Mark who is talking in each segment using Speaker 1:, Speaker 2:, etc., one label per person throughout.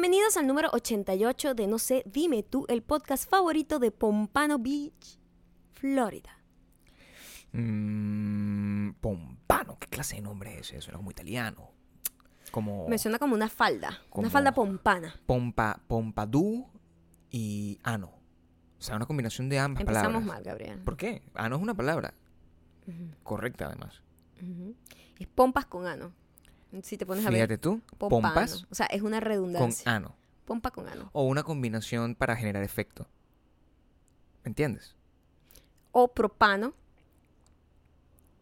Speaker 1: Bienvenidos al número 88 de No sé, dime tú, el podcast favorito de Pompano Beach, Florida.
Speaker 2: Mm, Pompano, ¿qué clase de nombre es ese? Suena como italiano. Como
Speaker 1: Me suena como una falda,
Speaker 2: Como-
Speaker 1: una falda pompana.
Speaker 2: Pompa, Pompadour y ano. O sea, una combinación de ambas
Speaker 1: Empezamos
Speaker 2: palabras.
Speaker 1: mal, Gabriel.
Speaker 2: ¿Por qué? Ano es una palabra correcta, además.
Speaker 1: Es pompas con ano. Si te pones a ver,
Speaker 2: Fíjate tú,
Speaker 1: pompano.
Speaker 2: pompas
Speaker 1: O sea, es una
Speaker 2: con
Speaker 1: redundancia.
Speaker 2: ano.
Speaker 1: Pompa con ano.
Speaker 2: O una combinación para generar efecto. ¿Me entiendes?
Speaker 1: O propano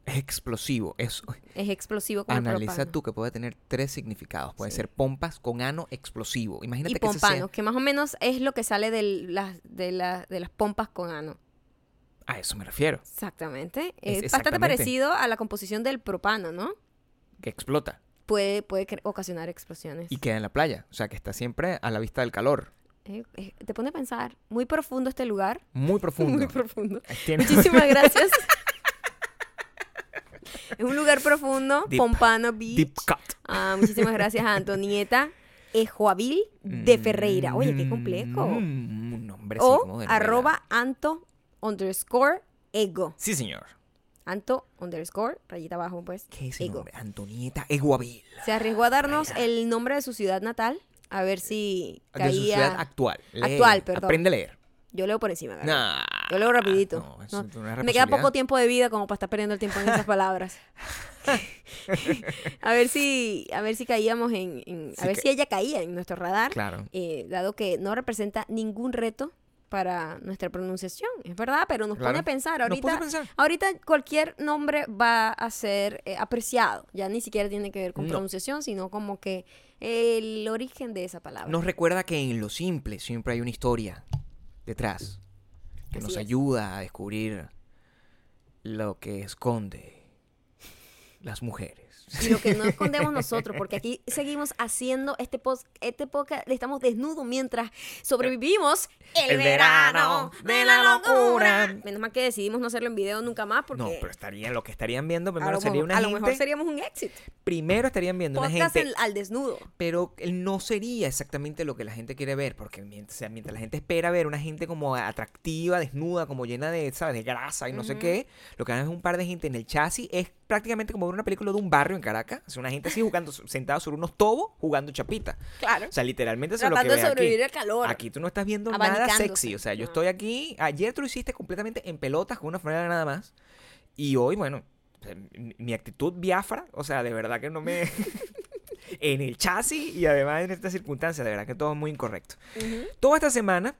Speaker 2: Es explosivo. Es,
Speaker 1: es explosivo el
Speaker 2: analiza
Speaker 1: propano.
Speaker 2: tú que puede tener tres significados. Puede
Speaker 1: Sí.
Speaker 2: ser pompas con ano explosivo. Imagínate
Speaker 1: Y
Speaker 2: que
Speaker 1: pompano,
Speaker 2: sea-
Speaker 1: que más o menos es lo que sale de las, de, la- de las pompas con ano.
Speaker 2: A eso me refiero.
Speaker 1: Exactamente.
Speaker 2: Es
Speaker 1: Es, bastante parecido a la composición del propano, ¿no?
Speaker 2: Que explota.
Speaker 1: Puede, puede ocasionar explosiones.
Speaker 2: Y queda en la playa. O sea, que está siempre a la vista del calor.
Speaker 1: Eh, eh, te pone a pensar, muy profundo este lugar.
Speaker 2: Muy profundo.
Speaker 1: Muy profundo.
Speaker 2: Tiene-
Speaker 1: Muchísimas gracias. es un lugar profundo,
Speaker 2: Deep.
Speaker 1: Pompano Beach.
Speaker 2: Deep cut.
Speaker 1: Ah, muchísimas gracias a Antonieta Ejoavil de Ferreira. Oye, qué complejo.
Speaker 2: Mm, un nombre así como
Speaker 1: o
Speaker 2: de
Speaker 1: arroba anto underscore ego.
Speaker 2: Sí, señor.
Speaker 1: Anto underscore, rayita abajo, pues.
Speaker 2: ¿Qué es
Speaker 1: ego.
Speaker 2: nombre? Antonieta Eguavil.
Speaker 1: Se arriesgó a darnos el nombre de su ciudad natal. A ver si
Speaker 2: De su ciudad
Speaker 1: caía.
Speaker 2: actual.
Speaker 1: Actual, perdón.
Speaker 2: Aprende a leer.
Speaker 1: Yo leo por encima.
Speaker 2: Nah.
Speaker 1: Yo leo rapidito.
Speaker 2: No, eso
Speaker 1: No,
Speaker 2: no es una
Speaker 1: Me queda poco tiempo de vida como para estar perdiendo el tiempo en esas palabras. a ver si, a ver si caíamos en, en- a
Speaker 2: Sí
Speaker 1: ver
Speaker 2: que-
Speaker 1: si ella caía en nuestro radar,
Speaker 2: Claro.
Speaker 1: eh, dado que no representa ningún reto para nuestra pronunciación, es verdad, pero nos pone a pensar ahorita.
Speaker 2: pone a pensar.
Speaker 1: Ahorita cualquier nombre va a ser eh, apreciado, ya ni siquiera tiene que ver con
Speaker 2: No.
Speaker 1: pronunciación, sino como que el origen de esa palabra.
Speaker 2: Nos recuerda que en lo simple siempre hay una historia detrás que
Speaker 1: Así
Speaker 2: nos
Speaker 1: es.
Speaker 2: ayuda a descubrir lo que esconde las mujeres.
Speaker 1: Y lo que no escondemos nosotros, porque aquí seguimos haciendo este post, este podcast, estamos desnudos mientras sobrevivimos el,
Speaker 2: El
Speaker 1: verano
Speaker 2: verano
Speaker 1: de la locura. Menos mal que decidimos no hacerlo en video nunca más, porque
Speaker 2: No, pero estarían, lo que estarían viendo primero
Speaker 1: lo,
Speaker 2: sería una
Speaker 1: a lo mejor seríamos un éxito.
Speaker 2: Primero estarían viendo una gente.
Speaker 1: en- al desnudo.
Speaker 2: Pero no sería exactamente lo que la gente quiere ver, porque mientras, o sea, mientras la gente espera ver una gente como atractiva, desnuda, como llena de, ¿sabes? de grasa y no sé qué, lo que van es un par de gente en el chasis, es prácticamente como ver una película de un barrio en Caracas, sea, una gente así jugando, sentada sobre unos tobos, jugando chapita.
Speaker 1: Claro.
Speaker 2: O sea, literalmente eso es lo que
Speaker 1: de sobrevivir
Speaker 2: aquí.
Speaker 1: al calor.
Speaker 2: Aquí tú no estás viendo nada sexy, o sea, yo
Speaker 1: No.
Speaker 2: estoy aquí, ayer tú lo hiciste completamente en pelotas con una franela nada más, y hoy, bueno, mi- actitud biafra, o sea, de verdad que no me... en el chasis y además en estas circunstancias, de verdad que todo es muy incorrecto. Toda esta semana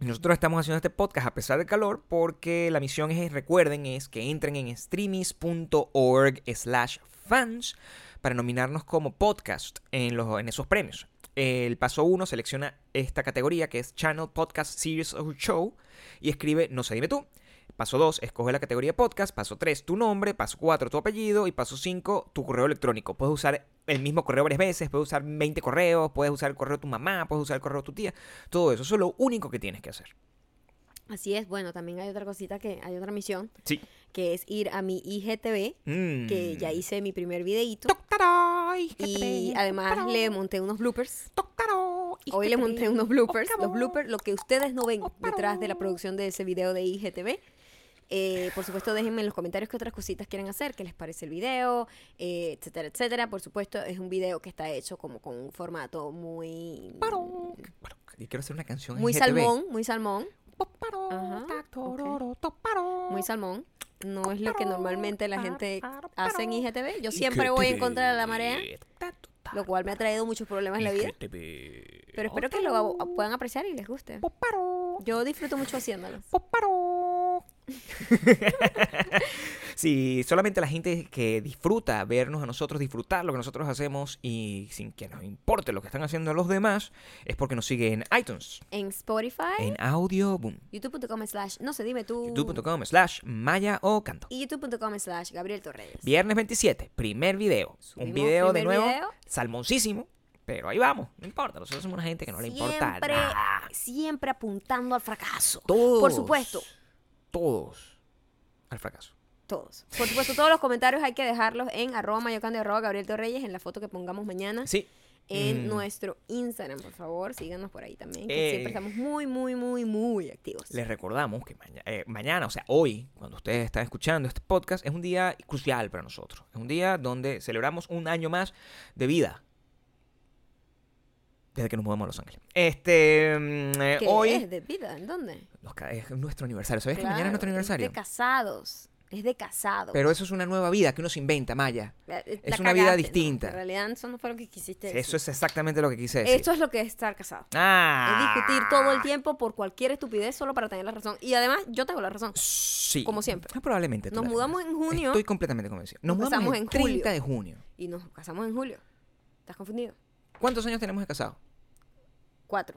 Speaker 2: nosotros estamos haciendo este podcast a pesar del calor porque la misión es, recuerden, es que entren en streamies.org slash fans para nominarnos como podcast en, esos premios. El paso 1 selecciona esta categoría que es Channel Podcast Series or Show y escribe No sé, dime tú. Paso 2, escoge la categoría podcast. Paso 3, tu nombre. Paso 4, tu apellido. Y paso 5, tu correo electrónico. Puedes usar el mismo correo varias veces. Puedes usar 20 correos. Puedes usar el correo de tu mamá. Puedes usar el correo de tu tía. Todo eso. Eso es lo único que tienes que hacer.
Speaker 1: Así es, bueno, también hay otra cosita que, hay otra misión,
Speaker 2: Sí.
Speaker 1: que es ir a mi IGTV, que
Speaker 2: Mm.
Speaker 1: ya hice mi primer videíto.
Speaker 2: Toctaray,
Speaker 1: Y además
Speaker 2: toctaray,
Speaker 1: le monté unos bloopers.
Speaker 2: toctaray,
Speaker 1: Hoy le monté unos bloopers. Los bloopers, lo que ustedes no ven detrás de la producción de ese video de IGTV. Eh, por supuesto, déjenme en los comentarios qué otras cositas quieren hacer, qué les parece el video, eh, etcétera, etcétera. Por supuesto, es un video que está hecho como con un formato muy
Speaker 2: Yo quiero hacer una canción en
Speaker 1: muy salmón, muy salmón, Ajá, muy salmón. No es lo que normalmente la gente hace en IGTV. Yo
Speaker 2: Y
Speaker 1: siempre voy en contra de la marea, lo cual me ha traído muchos problemas en la vida. Pero espero que lo puedan apreciar y les guste. Yo disfruto mucho haciéndolo.
Speaker 2: Sí, solamente la gente que disfruta vernos a nosotros, disfrutar lo que nosotros hacemos y sin que nos importe lo que están haciendo los demás, es porque nos sigue en iTunes,
Speaker 1: En Spotify,
Speaker 2: en Audio Boom,
Speaker 1: youtube.com slash no se dime tú.
Speaker 2: youtube.com slash Maya o Canto.
Speaker 1: Y youtube.com slash Gabriel Torreyes.
Speaker 2: Viernes 27, primer video.
Speaker 1: Subimos
Speaker 2: Un video de nuevo,
Speaker 1: video.
Speaker 2: salmoncísimo, pero ahí vamos, no importa, nosotros somos una gente que no le importa
Speaker 1: siempre,
Speaker 2: nada.
Speaker 1: siempre apuntando al fracaso.
Speaker 2: Todos.
Speaker 1: Por supuesto,
Speaker 2: Todos al fracaso.
Speaker 1: todos. Por supuesto, todos los comentarios hay que dejarlos en arroba mayocando arroba Gabriel Torreyes en la foto que pongamos mañana.
Speaker 2: Sí,
Speaker 1: en
Speaker 2: Mm.
Speaker 1: nuestro Instagram, por favor. Síganos por ahí también. que
Speaker 2: Eh.
Speaker 1: siempre estamos muy, muy, muy, muy activos.
Speaker 2: Les recordamos que maña- eh, mañana, o sea, hoy, cuando ustedes están escuchando este podcast, es un día crucial para nosotros. Es un día donde celebramos un año más de vida. Desde que nos mudamos a Los Ángeles. Este, mm, eh,
Speaker 1: ¿Qué
Speaker 2: hoy
Speaker 1: es de vida? ¿En dónde?
Speaker 2: es nuestro aniversario. ¿Sabes que mañana es nuestro aniversario?
Speaker 1: Es de casados. Es de casados.
Speaker 2: Pero eso es una nueva vida que uno se inventa, Maya.
Speaker 1: La- la
Speaker 2: es una vida distinta.
Speaker 1: En realidad, eso no fue lo que quisiste decir.
Speaker 2: Eso es exactamente lo que quise decir.
Speaker 1: Esto es lo que es estar casado.
Speaker 2: Ah.
Speaker 1: Es discutir todo el tiempo por cualquier estupidez solo para tener la razón. Y además, yo tengo la razón.
Speaker 2: Sí.
Speaker 1: Como siempre.
Speaker 2: Ah, Probablemente.
Speaker 1: Nos mudamos en junio.
Speaker 2: Estoy completamente convencido. Nos,
Speaker 1: Nos
Speaker 2: mudamos el
Speaker 1: en
Speaker 2: 30
Speaker 1: julio.
Speaker 2: de junio.
Speaker 1: Y nos casamos en julio. ¿Estás confundido?
Speaker 2: ¿Cuántos años tenemos de casado?
Speaker 1: Cuatro.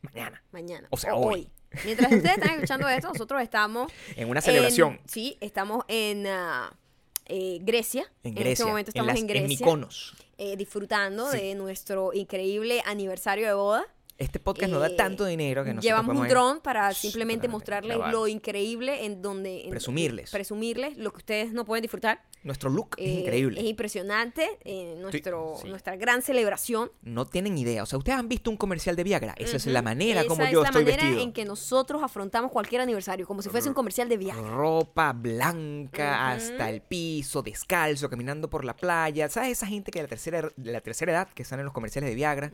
Speaker 2: Mañana.
Speaker 1: Mañana.
Speaker 2: O sea, hoy.
Speaker 1: Mientras ustedes están escuchando esto, nosotros estamos.
Speaker 2: En una celebración.
Speaker 1: en- sí, estamos en ah, eh, Grecia.
Speaker 2: En
Speaker 1: este
Speaker 2: Grecia.
Speaker 1: momento
Speaker 2: en,
Speaker 1: estamos
Speaker 2: las,
Speaker 1: en,
Speaker 2: en
Speaker 1: Grecia.
Speaker 2: Mykonos.
Speaker 1: eh, disfrutando
Speaker 2: Sí.
Speaker 1: de nuestro increíble aniversario de boda.
Speaker 2: Este podcast nos da
Speaker 1: Eh,
Speaker 2: tanto dinero que nosotros
Speaker 1: Llevamos un dron para simplemente mostrarles
Speaker 2: grabar.
Speaker 1: lo increíble en donde... en-
Speaker 2: Presumirles.
Speaker 1: presumirles lo que ustedes no pueden disfrutar.
Speaker 2: Nuestro look es
Speaker 1: Eh,
Speaker 2: increíble.
Speaker 1: Es impresionante. eh, nuestro,
Speaker 2: sí.
Speaker 1: Nuestra gran celebración.
Speaker 2: No tienen idea. O sea, ustedes han visto un comercial de Viagra. Esa es la manera
Speaker 1: Esa
Speaker 2: como
Speaker 1: es
Speaker 2: yo
Speaker 1: la
Speaker 2: estoy
Speaker 1: manera
Speaker 2: vestido.
Speaker 1: en que nosotros afrontamos cualquier aniversario, como si fuese un comercial de viaje.
Speaker 2: Ropa blanca hasta el piso, descalzo, caminando por la playa. ¿Sabes esa gente que de la tercera, de la tercera edad que sale en los comerciales de Viagra.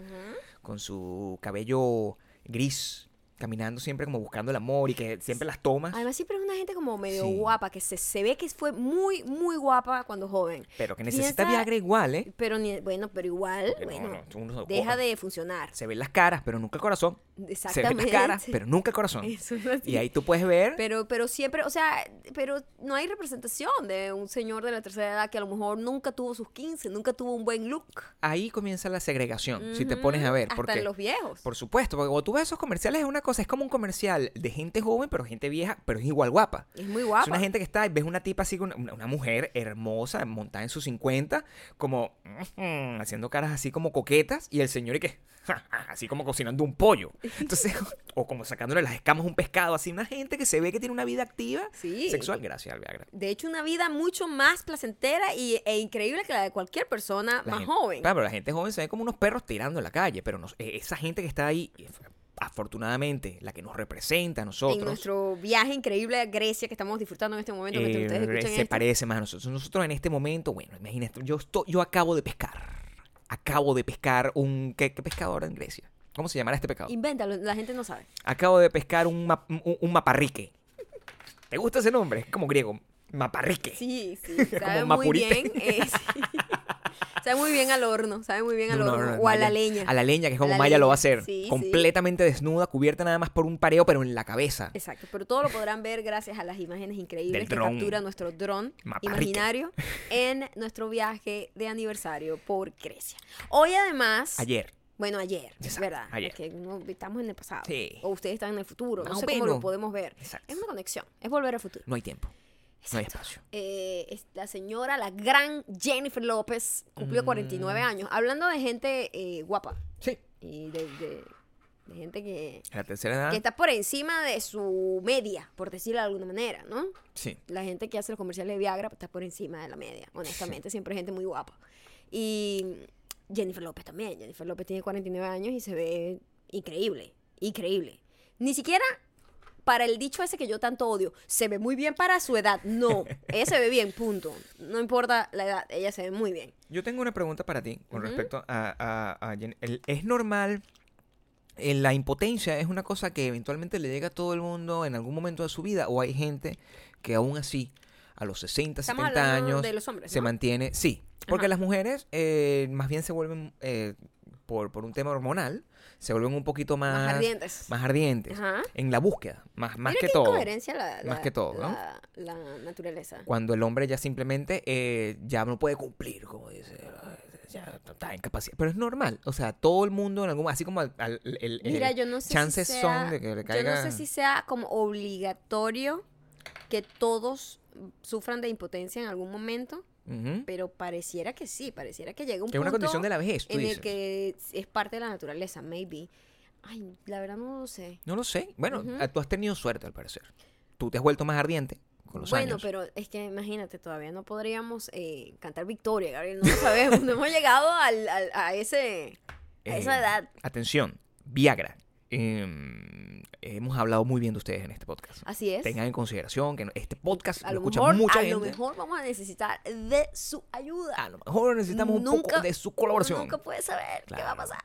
Speaker 2: Con su cabello gris, caminando siempre como buscando el amor y que siempre las tomas?
Speaker 1: Además, siempre es una gente como medio
Speaker 2: Sí.
Speaker 1: guapa, que se, se ve que fue muy, muy guapa cuando joven.
Speaker 2: Pero que necesita
Speaker 1: Piensa-
Speaker 2: Viagra igual, ¿eh?
Speaker 1: Pero, ni, bueno, pero igual,
Speaker 2: no,
Speaker 1: bueno,
Speaker 2: no, no-
Speaker 1: deja de funcionar.
Speaker 2: Se ven las caras, pero nunca el corazón. Se ven
Speaker 1: Exactamente.
Speaker 2: las caras, pero nunca el corazón.
Speaker 1: Eso es así.
Speaker 2: Y ahí tú puedes ver
Speaker 1: Pero, pero siempre, o sea, pero no hay representación de un señor de la tercera edad que a lo mejor nunca tuvo sus 15, nunca tuvo un buen look.
Speaker 2: ahí comienza la segregación, si te pones a ver.
Speaker 1: Hasta
Speaker 2: Porque,
Speaker 1: en los viejos.
Speaker 2: Por supuesto, porque cuando tú ves esos comerciales es una cosa, es como un comercial de gente joven, pero gente vieja, pero es igual guapa.
Speaker 1: Es muy guapa.
Speaker 2: Es una gente que está, ves una tipa así, una, una mujer hermosa, montada en sus 50, como mm, haciendo caras así como coquetas, y el señor y que, así como cocinando un pollo. Entonces, o como sacándole las escamas a un pescado, así una gente que se ve que tiene una vida activa
Speaker 1: Sí.
Speaker 2: sexual, gracias al Viagra.
Speaker 1: De hecho, una vida mucho más placentera y, e increíble que la de cualquier persona
Speaker 2: La
Speaker 1: más
Speaker 2: gente-
Speaker 1: joven.
Speaker 2: Claro, pero la gente joven se ve como unos perros tirando en la calle, pero nos- eh, esa gente que está ahí, afortunadamente, la que nos representa a nosotros.
Speaker 1: En nuestro viaje increíble a Grecia que estamos disfrutando en este momento,
Speaker 2: eh,
Speaker 1: ustedes escuchan
Speaker 2: se
Speaker 1: esto.
Speaker 2: parece más a nosotros. Nosotros en este momento, bueno, imagínate, yo, estoy, yo acabo de pescar. Acabo de pescar un... ¿Qué, qué pescado ahora en Grecia? ¿Cómo se llamará este pescado?
Speaker 1: Invéntalo, la gente no sabe.
Speaker 2: Acabo de pescar un, ma- un, un maparrique. ¿Te gusta ese nombre? Es como griego. Maparrique.
Speaker 1: Sí, sí,
Speaker 2: Como
Speaker 1: sabe muy bien. eh, sí. sabe muy bien al horno, sabe muy bien al
Speaker 2: No, no,
Speaker 1: horno.
Speaker 2: no,
Speaker 1: o a la leña.
Speaker 2: A la leña, que es como Maya lo va a hacer.
Speaker 1: sí, sí.
Speaker 2: completamente desnuda, cubierta nada más por un pareo, pero en la cabeza.
Speaker 1: Exacto, pero todo lo podrán ver gracias a las imágenes increíbles
Speaker 2: Del
Speaker 1: que
Speaker 2: dron.
Speaker 1: captura nuestro dron imaginario en nuestro viaje de aniversario por Grecia. Hoy además,
Speaker 2: Ayer.
Speaker 1: bueno, ayer, es verdad,
Speaker 2: ayer.
Speaker 1: porque no- estamos en el pasado,
Speaker 2: Sí.
Speaker 1: o ustedes están en el futuro, no sé cómo lo podemos ver.
Speaker 2: Exacto.
Speaker 1: Es una conexión, es volver al futuro.
Speaker 2: No hay tiempo. No hay
Speaker 1: Exacto.
Speaker 2: espacio.
Speaker 1: Eh, es la señora, la gran Jennifer López, cumplió
Speaker 2: Mm.
Speaker 1: 49 años. Hablando de gente eh, guapa
Speaker 2: Sí.
Speaker 1: y de, de- de gente que,
Speaker 2: la tercera edad.
Speaker 1: que está por encima de su media, por decirlo de alguna manera, ¿no?
Speaker 2: Sí.
Speaker 1: La gente que hace los comerciales de Viagra está por encima de la media, honestamente. Siempre hay gente muy guapa. Y Jennifer López también. Jennifer López tiene 49 años y se ve increíble, increíble. Ni siquiera para el dicho ese que yo tanto odio, se ve muy bien para su edad. No, ella se ve bien, punto. No importa la edad, ella se ve muy bien.
Speaker 2: Yo tengo una pregunta para ti con respecto a, a- a Jen- el- ¿Es normal? eh, ¿La impotencia es una cosa que eventualmente le llega a todo el mundo en algún momento de su vida? ¿O hay gente que aún así, a los 60,
Speaker 1: Estamos
Speaker 2: 70
Speaker 1: hablando
Speaker 2: años,
Speaker 1: de los hombres,
Speaker 2: se
Speaker 1: ¿no?
Speaker 2: mantiene? Sí, porque
Speaker 1: Ajá.
Speaker 2: las mujeres eh, más bien se vuelven, eh, por, por un tema hormonal, se vuelven un poquito más,
Speaker 1: Más ardientes.
Speaker 2: más ardientes
Speaker 1: Ajá.
Speaker 2: en la búsqueda, más, más
Speaker 1: Mira
Speaker 2: que
Speaker 1: qué
Speaker 2: todo.
Speaker 1: incoherencia la,
Speaker 2: Más
Speaker 1: la-
Speaker 2: que todo, ¿no?
Speaker 1: la- la naturaleza.
Speaker 2: Cuando el hombre ya simplemente eh, ya no puede cumplir, como dice, ya está incapacitado. Pero es normal, o sea, todo el mundo en algún así como al- al- el,
Speaker 1: Mira,
Speaker 2: el-
Speaker 1: yo no sé
Speaker 2: chances
Speaker 1: si
Speaker 2: son
Speaker 1: sea,
Speaker 2: de que le
Speaker 1: Yo no
Speaker 2: caiga-
Speaker 1: sé si sea como obligatorio que todos sufran de impotencia en algún momento, Pero pareciera que sí, pareciera que llega un
Speaker 2: que
Speaker 1: punto
Speaker 2: una condición de la vejez, tú
Speaker 1: en
Speaker 2: dices.
Speaker 1: el que es parte de la naturaleza, maybe. Ay, la verdad no lo sé.
Speaker 2: No lo sé. Bueno, ah, tú has tenido suerte al parecer. Tú te has vuelto más ardiente con los
Speaker 1: bueno,
Speaker 2: años.
Speaker 1: pero es que imagínate, todavía no podríamos eh, cantar victoria, Gabriel. No lo sabemos. no hemos llegado al, al- a, ese, a esa
Speaker 2: Eh,
Speaker 1: edad.
Speaker 2: Atención, Viagra. Em, hemos hablado muy bien de ustedes en este podcast.
Speaker 1: Así es.
Speaker 2: Tengan en consideración que este podcast
Speaker 1: a
Speaker 2: lo
Speaker 1: lo
Speaker 2: escucha
Speaker 1: mejor,
Speaker 2: mucha
Speaker 1: a
Speaker 2: gente.
Speaker 1: lo mejor vamos a necesitar de su ayuda.
Speaker 2: A lo mejor necesitamos un poco de su colaboración.
Speaker 1: Nunca puedes saber qué va a pasar.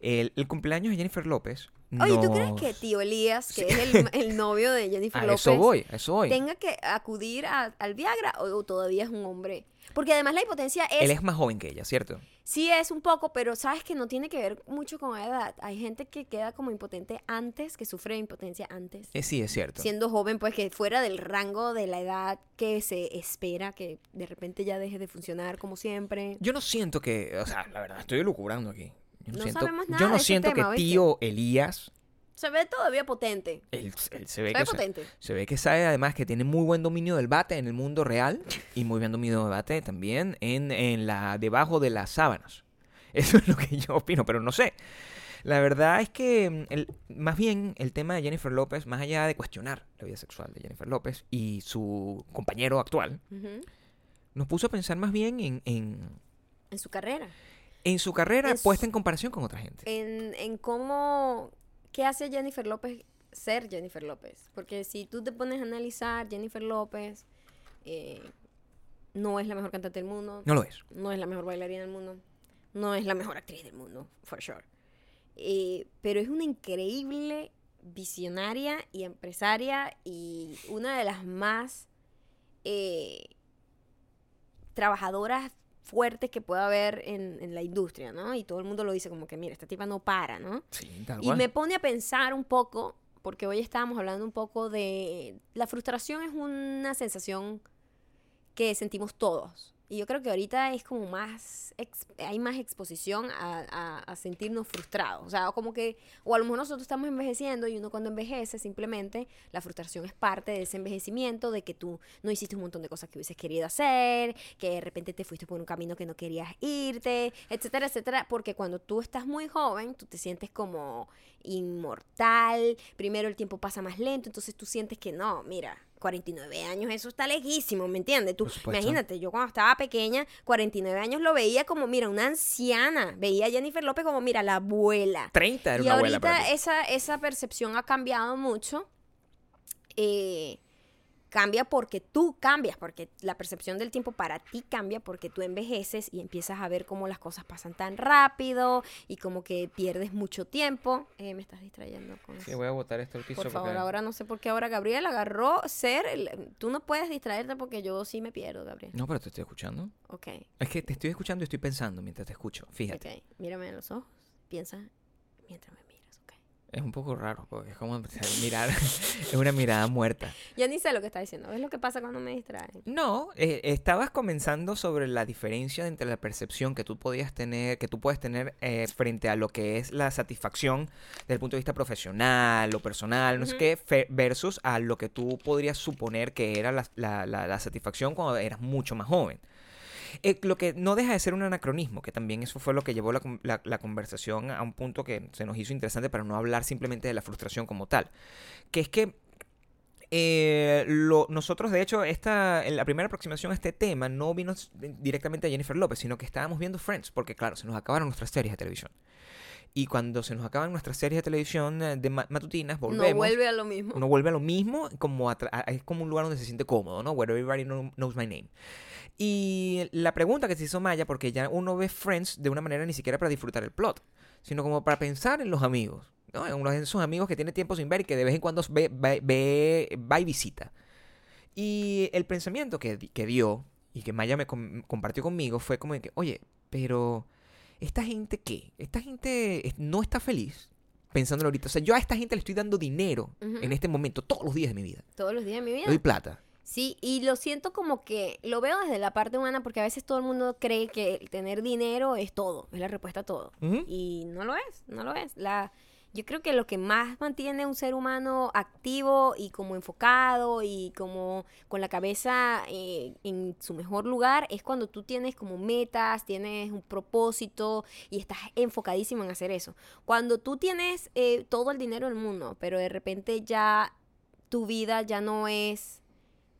Speaker 2: El, el cumpleaños de Jennifer López.
Speaker 1: Oye, ¿tú crees que tío Elías, que
Speaker 2: Sí.
Speaker 1: es el, el novio de Jennifer
Speaker 2: A
Speaker 1: López,
Speaker 2: eso voy, a eso voy.
Speaker 1: tenga que acudir a- al Viagra o, o todavía es un hombre? Porque además la impotencia es,
Speaker 2: Él es más joven que ella, ¿cierto?
Speaker 1: sí es un poco, pero sabes que no tiene que ver mucho con la edad. Hay gente que queda como impotente antes, que sufre de impotencia antes.
Speaker 2: Eh, sí, es cierto.
Speaker 1: Siendo joven, pues que fuera del rango de la edad que se espera que de repente ya deje de funcionar como siempre.
Speaker 2: Yo no siento que, o sea, la verdad, estoy lucubrando aquí. Yo no,
Speaker 1: No
Speaker 2: siento,
Speaker 1: sabemos nada
Speaker 2: yo no
Speaker 1: de ese
Speaker 2: siento
Speaker 1: tema,
Speaker 2: que
Speaker 1: ¿oíste?
Speaker 2: tío Elías,
Speaker 1: Se ve todavía potente.
Speaker 2: él, él se ve
Speaker 1: Se
Speaker 2: que
Speaker 1: ve
Speaker 2: o sea,
Speaker 1: potente.
Speaker 2: se ve que sabe además que tiene muy buen dominio del bate en el mundo real y muy buen dominio del bate también en, en la debajo de las sábanas. Eso es lo que yo opino, pero no sé. La verdad es que mm, el- más bien el tema de Jennifer López, más allá de cuestionar la vida sexual de Jennifer López y su compañero actual, nos puso a pensar más bien en, en,
Speaker 1: En su carrera.
Speaker 2: en su carrera
Speaker 1: En su-
Speaker 2: puesta en comparación con otra gente.
Speaker 1: en, en cómo, qué hace Jennifer López ser Jennifer López. Porque si tú te pones a analizar, Jennifer López eh, no es la mejor cantante del mundo,
Speaker 2: No lo es.
Speaker 1: no es la mejor bailarina del mundo, no es la mejor actriz del mundo, for sure. Eh, pero es una increíble visionaria y empresaria y una de las más eh, trabajadoras fuertes que pueda haber en, en la industria, ¿no? Y todo el mundo lo dice como que, mira, esta tipa no para, ¿no?
Speaker 2: Sí, tal
Speaker 1: Y
Speaker 2: cual.
Speaker 1: me pone a pensar un poco, porque hoy estábamos hablando un poco de... La frustración es una sensación que sentimos todos. Y yo creo que ahorita es como más, hay más exposición a, a- a sentirnos frustrados. O sea, como que, o a lo mejor nosotros estamos envejeciendo y uno cuando envejece simplemente la frustración es parte de ese envejecimiento, de que tú no hiciste un montón de cosas que hubieses querido hacer, que de repente te fuiste por un camino que no querías irte, etcétera, etcétera. Porque cuando tú estás muy joven, tú te sientes como inmortal, primero el tiempo pasa más lento, entonces tú sientes que no, mira. 49 años, eso está lejísimo, ¿me entiendes? Tú, imagínate, yo cuando estaba pequeña, 49 años lo veía como, mira, una anciana. Veía a Jennifer López como, mira, la abuela.
Speaker 2: 30 era
Speaker 1: Y
Speaker 2: una abuela para
Speaker 1: ahorita esa, esa percepción ha cambiado mucho. Eh, cambia porque tú cambias, porque la percepción del tiempo para ti cambia porque tú envejeces y empiezas a ver cómo las cosas pasan tan rápido y como que pierdes mucho tiempo. Eh, me estás distrayendo con eso.
Speaker 2: Sí, voy a botar esto al piso.
Speaker 1: Por favor,
Speaker 2: porque-
Speaker 1: ahora no sé por qué ahora Gabriel agarró ser. el- tú no puedes distraerte porque yo sí me pierdo, Gabriel.
Speaker 2: No, pero te estoy escuchando.
Speaker 1: Ok,
Speaker 2: Es que te estoy escuchando y estoy pensando mientras te escucho. Fíjate.
Speaker 1: ok. Mírame en los ojos. Piensa mientras me.
Speaker 2: Es un poco raro, porque es como mirar. es una mirada muerta.
Speaker 1: Ya ni sé lo que está diciendo. ¿Ves lo que pasa cuando me distraen?
Speaker 2: No, eh, estabas comenzando sobre la diferencia entre la percepción que tú podías tener, que tú puedes tener eh, frente a lo que es la satisfacción desde el punto de vista profesional o personal, no sé
Speaker 1: Ujú.
Speaker 2: qué, fe- versus a lo que tú podrías suponer que era la, la- la- la satisfacción cuando eras mucho más joven. Eh, lo que no deja de ser un anacronismo, que también eso fue lo que llevó la, con- la- la conversación a un punto que se nos hizo interesante para no hablar simplemente de la frustración como tal. Que es que eh, lo- nosotros, de hecho, esta, en la primera aproximación a este tema no vino s- directamente a Jennifer López, sino que estábamos viendo Friends, porque claro, se nos acabaron nuestras series de televisión. Y cuando se nos acaban nuestras series de televisión eh, de ma- matutinas, volvemos.
Speaker 1: No vuelve a lo mismo.
Speaker 2: Uno vuelve a lo mismo, como a tra- a- es como un lugar donde se siente cómodo, ¿no? Where everybody know- knows my name. Y la pregunta que se hizo Maya, porque ya uno ve Friends de una manera ni siquiera para disfrutar el plot, sino como para pensar en los amigos, ¿no? En uno de esos amigos que tiene tiempo sin ver y que de vez en cuando ve, ve- ve- va y visita. Y el pensamiento que, que dio y que Maya me com- compartió conmigo fue como de que, oye, pero ¿esta gente qué? ¿Esta gente no está feliz? Pensándolo ahorita. O sea, yo a esta gente le estoy dando dinero en este momento, todos los días de mi vida.
Speaker 1: Todos los días de mi
Speaker 2: Le
Speaker 1: vida.
Speaker 2: doy plata.
Speaker 1: Sí, y lo siento como que lo veo desde la parte humana porque a veces todo el mundo cree que el tener dinero es todo, es la respuesta a todo. Y no lo es, no lo es. La, yo creo que lo que más mantiene a un ser humano activo y como enfocado y como con la cabeza eh, en su mejor lugar es cuando tú tienes como metas, tienes un propósito y estás enfocadísimo en hacer eso. Cuando tú tienes eh, todo el dinero del mundo, pero de repente ya tu vida ya no es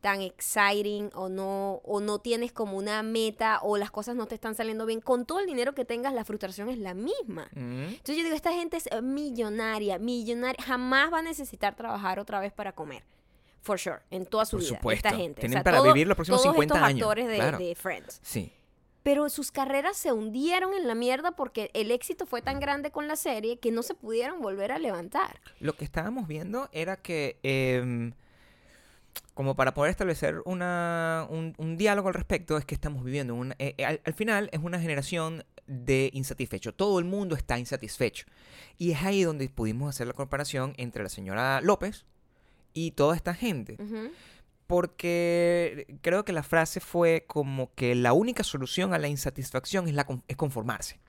Speaker 1: tan exciting o no, o no tienes como una meta o las cosas no te están saliendo bien, con todo el dinero que tengas, la frustración es la misma.
Speaker 2: Mm.
Speaker 1: Entonces yo digo, esta gente es millonaria, millonaria, jamás va a necesitar trabajar otra vez para comer. For sure, en toda su
Speaker 2: Por
Speaker 1: vida.
Speaker 2: supuesto.
Speaker 1: Esta gente.
Speaker 2: Tienen para vivir los próximos
Speaker 1: todos
Speaker 2: 50
Speaker 1: estos
Speaker 2: años,
Speaker 1: actores de,
Speaker 2: claro.
Speaker 1: de Friends.
Speaker 2: Sí.
Speaker 1: Pero sus carreras se hundieron en la mierda porque el éxito fue tan grande con la serie que no se pudieron volver a levantar.
Speaker 2: Lo que estábamos viendo era que, em, como para poder establecer una, un, un diálogo al respecto, es que estamos viviendo. Un, eh, eh, al, al final es una generación de insatisfecho. Todo el mundo está insatisfecho. Y es ahí donde pudimos hacer la comparación entre la señora López y toda esta gente. Porque creo que la frase fue como que la única solución a la insatisfacción es, la, es conformarse.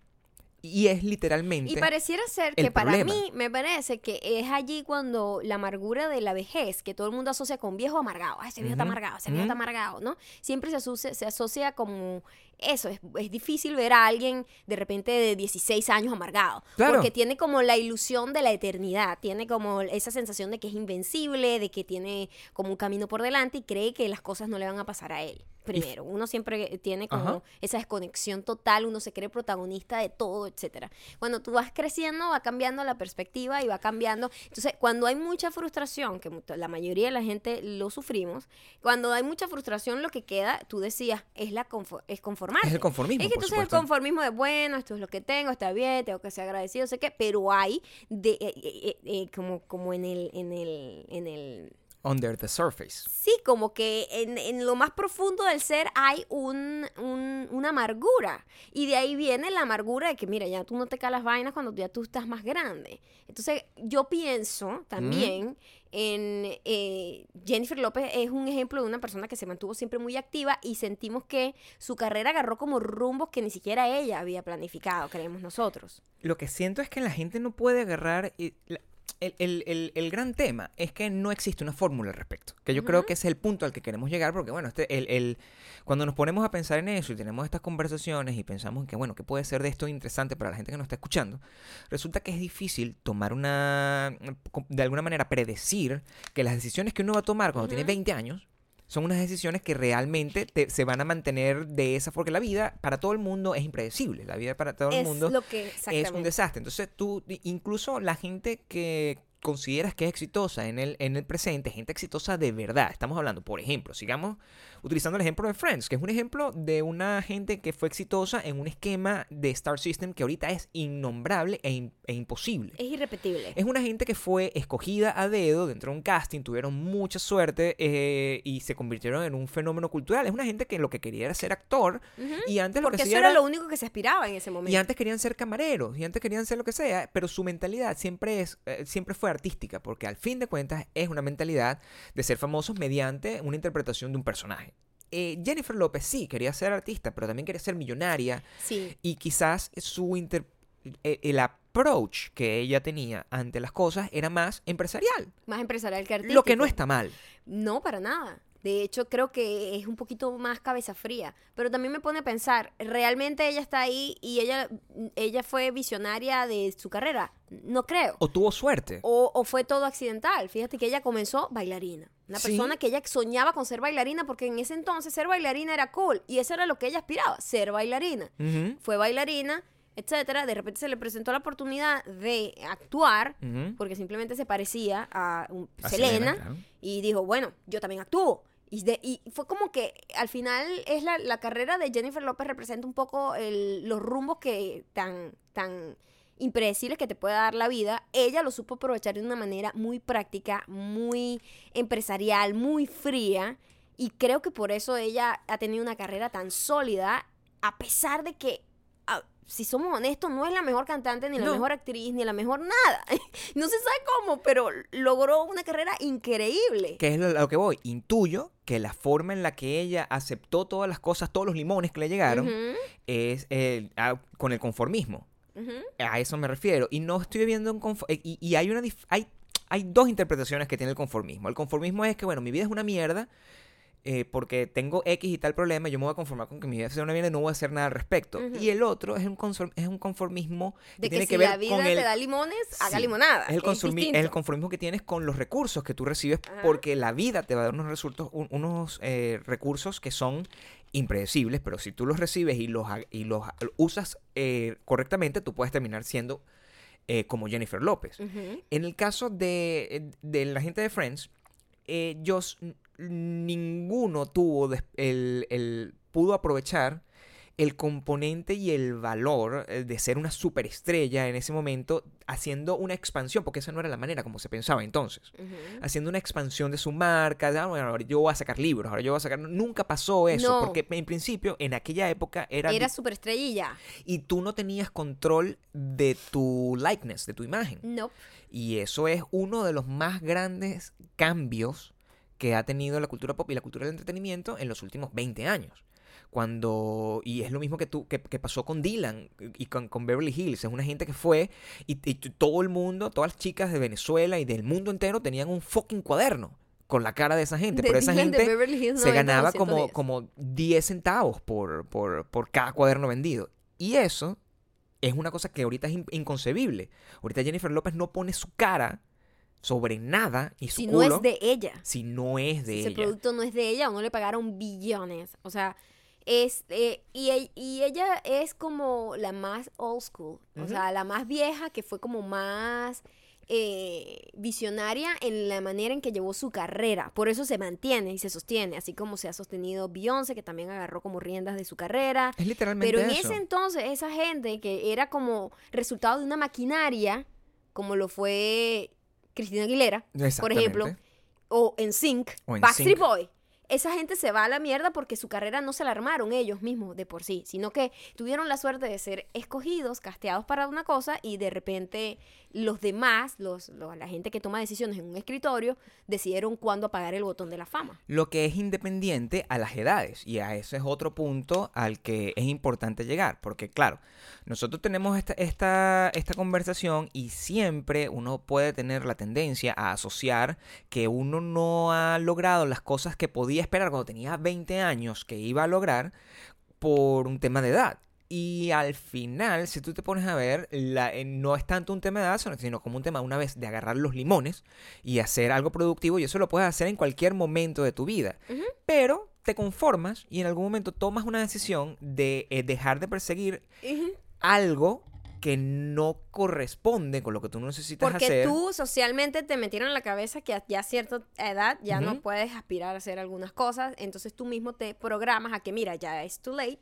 Speaker 2: Y es literalmente...
Speaker 1: Y pareciera ser que para
Speaker 2: problema.
Speaker 1: mí me parece que es allí cuando la amargura de la vejez, que todo el mundo asocia con viejo amargado, ese viejo está amargado, ese viejo está amargado, ¿no? Siempre se asocia, se asocia como eso, es, es difícil ver a alguien de repente de 16 años amargado,
Speaker 2: Claro.
Speaker 1: porque tiene como la ilusión de la eternidad, tiene como esa sensación de que es invencible, de que tiene como un camino por delante y cree que las cosas no le van a pasar a él. Primero, uno siempre tiene como
Speaker 2: Ajá.
Speaker 1: esa desconexión total, uno se cree protagonista de todo, etcétera. Cuando tú vas creciendo, va cambiando la perspectiva y va cambiando. Entonces, cuando hay mucha frustración, que la mayoría de la gente lo sufrimos, cuando hay mucha frustración, lo que queda, tú decías, es la confo- es conformarse.
Speaker 2: Es el conformismo,
Speaker 1: Es que entonces el conformismo de, bueno, esto es lo que tengo, está bien, tengo que ser agradecido, sé qué, pero hay de, eh, eh, eh, como, como en el, en el, en el
Speaker 2: Under the surface.
Speaker 1: Sí, como que en, en lo más profundo del ser hay un, un- una amargura. Y de ahí viene la amargura de que, mira, ya tú no te calas vainas cuando ya tú estás más grande. Entonces, yo pienso también en eh, Jennifer López es un ejemplo de una persona que se mantuvo siempre muy activa y sentimos que su carrera agarró como rumbos que ni siquiera ella había planificado, creemos nosotros.
Speaker 2: Lo que siento es que la gente no puede agarrar... y la- El, el- el- el gran tema es que no existe una fórmula al respecto. Que yo creo que es el punto al que queremos llegar, porque bueno, este, el, el- cuando nos ponemos a pensar en eso y tenemos estas conversaciones y pensamos en que, bueno, ¿qué puede ser de esto interesante para la gente que nos está escuchando? Resulta que es difícil tomar una... de alguna manera predecir que las decisiones que uno va a tomar cuando tiene
Speaker 1: Ujú.
Speaker 2: 20 años son unas decisiones que realmente te- se van a mantener de esa porque la vida para todo el mundo es impredecible. La vida para todo el
Speaker 1: es
Speaker 2: mundo
Speaker 1: lo que
Speaker 2: es un desastre. Entonces tú, incluso la gente que consideras que es exitosa en el, en el presente, gente exitosa de verdad. Estamos hablando, por ejemplo, sigamos utilizando el ejemplo de Friends, que es un ejemplo de una gente que fue exitosa en un esquema de Star System que ahorita es innombrable e, im- e imposible.
Speaker 1: Es irrepetible.
Speaker 2: Es una gente que fue escogida a dedo dentro de un casting, tuvieron mucha suerte eh, y se convirtieron en un fenómeno cultural. Es una gente que lo que quería era ser actor
Speaker 1: Ujú.
Speaker 2: y antes lo
Speaker 1: Porque
Speaker 2: que
Speaker 1: eso era
Speaker 2: era-
Speaker 1: lo único que se aspiraba en ese momento.
Speaker 2: y antes querían ser camareros, y antes querían ser lo que sea, pero su mentalidad siempre, es, eh, siempre fue artística, porque al fin de cuentas es una mentalidad de ser famosos mediante una interpretación de un personaje. Eh, Jennifer López sí quería ser artista, pero también quería ser millonaria,
Speaker 1: Sí.
Speaker 2: y quizás su inter- eh, el approach que ella tenía ante las cosas era más empresarial,
Speaker 1: Más empresarial que artístico.
Speaker 2: lo que no está mal.
Speaker 1: No, para nada. De hecho, creo que es un poquito más cabeza fría. Pero también me pone a pensar, ¿realmente ella está ahí y ella, ella fue visionaria de su carrera? No creo.
Speaker 2: O tuvo suerte.
Speaker 1: O, o fue todo accidental. Fíjate que ella comenzó bailarina. Una
Speaker 2: Sí.
Speaker 1: persona que ella soñaba con ser bailarina porque en ese entonces ser bailarina era cool. Y eso era lo que ella aspiraba, ser bailarina. Fue bailarina, etcétera. De repente se le presentó la oportunidad de actuar porque simplemente se parecía a un-
Speaker 2: A
Speaker 1: Selena,
Speaker 2: claro.
Speaker 1: y dijo, bueno, yo también actúo. Y, fue como que al final es la, la carrera de Jennifer López representa un poco el- los rumbos que tan, tan impredecibles que te puede dar la vida. Ella lo supo aprovechar de una manera muy práctica, muy empresarial, muy fría. Y creo que por eso ella ha tenido una carrera tan sólida, a pesar de que, si somos honestos, no es la mejor cantante, ni la
Speaker 2: No.
Speaker 1: mejor actriz, ni la mejor nada. no se sabe cómo, pero logró una carrera increíble.
Speaker 2: que es lo- que voy. Intuyo que la forma en la que ella aceptó todas las cosas, todos los limones que le llegaron, es eh, a- con el conformismo. A eso me refiero. Y no estoy viendo un y, y hay una hay, hay dos interpretaciones que tiene el conformismo. El conformismo es que, bueno, mi vida es una mierda. Eh, porque tengo X y tal problema, yo me voy a conformar con que mi vida sea una mierda y no voy a hacer nada al respecto. Y el otro es un, conform- es un conformismo
Speaker 1: De que,
Speaker 2: que tiene
Speaker 1: si
Speaker 2: que ver
Speaker 1: la vida
Speaker 2: con
Speaker 1: te
Speaker 2: el...
Speaker 1: da limones, haga limonada.
Speaker 2: Es el, es el conformismo que tienes con los recursos que tú recibes
Speaker 1: Ajá.
Speaker 2: porque la vida te va a dar unos, resultos, un- unos eh, recursos que son impredecibles, pero si tú los recibes y los, y los usas eh, correctamente, tú puedes terminar siendo eh, como Jennifer López. En el caso de, de la gente de Friends, ellos n- ninguno tuvo el, el- pudo aprovechar el componente y el valor eh, de ser una superestrella en ese momento haciendo una expansión, porque esa no era la manera como se pensaba entonces. Haciendo una expansión de su marca, de, "Ah, bueno, ahora yo voy a sacar libros, ahora yo voy a sacar... Nunca pasó eso,
Speaker 1: No.
Speaker 2: porque en principio, en aquella época era...
Speaker 1: Era superestrella.
Speaker 2: Y tú no tenías control de tu likeness, de tu imagen.
Speaker 1: No.
Speaker 2: Y eso es uno de los más grandes cambios que ha tenido la cultura pop y la cultura del entretenimiento en los últimos 20 años. Cuando, y es lo mismo que, tú, que, que pasó con Dylan y con, con Beverly Hills. Es una gente que fue y, todo el mundo, todas las chicas de Venezuela y del mundo entero tenían un fucking cuaderno con la cara de esa gente.
Speaker 1: De
Speaker 2: Pero esa gente
Speaker 1: Hills
Speaker 2: se
Speaker 1: 90,
Speaker 2: ganaba como,
Speaker 1: 210.
Speaker 2: como 10 centavos por, por, por cada cuaderno vendido. Y eso es una cosa que ahorita es in- inconcebible. Ahorita Jennifer López no pone su cara sobre nada y su
Speaker 1: Si no es de ella.
Speaker 2: si no es de
Speaker 1: si ese
Speaker 2: ella.
Speaker 1: producto no es de ella o no le pagaron billones. O sea, es, eh, y, e- y ella es como la más old school. O sea, la más vieja que fue como más eh, visionaria en la manera en que llevó su carrera. Por eso se mantiene y se sostiene. Así como se ha sostenido Beyoncé, que también agarró como riendas de su carrera.
Speaker 2: Es literalmente
Speaker 1: Pero en
Speaker 2: eso.
Speaker 1: ese entonces, esa gente que era como resultado de una maquinaria, como lo fue Cristina Aguilera, por ejemplo, o en Sync, Backstreet. Boy. Esa gente se va a la mierda porque su carrera no se la armaron ellos mismos de por sí, sino que tuvieron la suerte de ser escogidos, casteados para una cosa y de repente los demás, los, la gente que toma decisiones en un escritorio, decidieron cuándo apagar el botón de la fama.
Speaker 2: Lo que es independiente a las edades. Y a ese es otro punto al que es importante llegar. Porque, claro, nosotros tenemos esta, esta, esta conversación y siempre uno puede tener la tendencia a asociar que uno no ha logrado las cosas que podía esperar cuando tenía 20 años que iba a lograr por un tema de edad. Y al final, si tú te pones a ver, la- eh, no es tanto un tema de edad, sino- como un tema una vez de agarrar los limones y hacer algo productivo. Y eso lo puedes hacer en cualquier momento de tu vida. Pero te conformas y en algún momento tomas una decisión de eh, dejar de perseguir algo que no corresponde con lo que tú necesitas
Speaker 1: Porque
Speaker 2: hacer.
Speaker 1: tú socialmente te metieron en la cabeza que a- ya a cierta edad ya no puedes aspirar a hacer algunas cosas, entonces tú mismo te programas a que mira, ya es too late,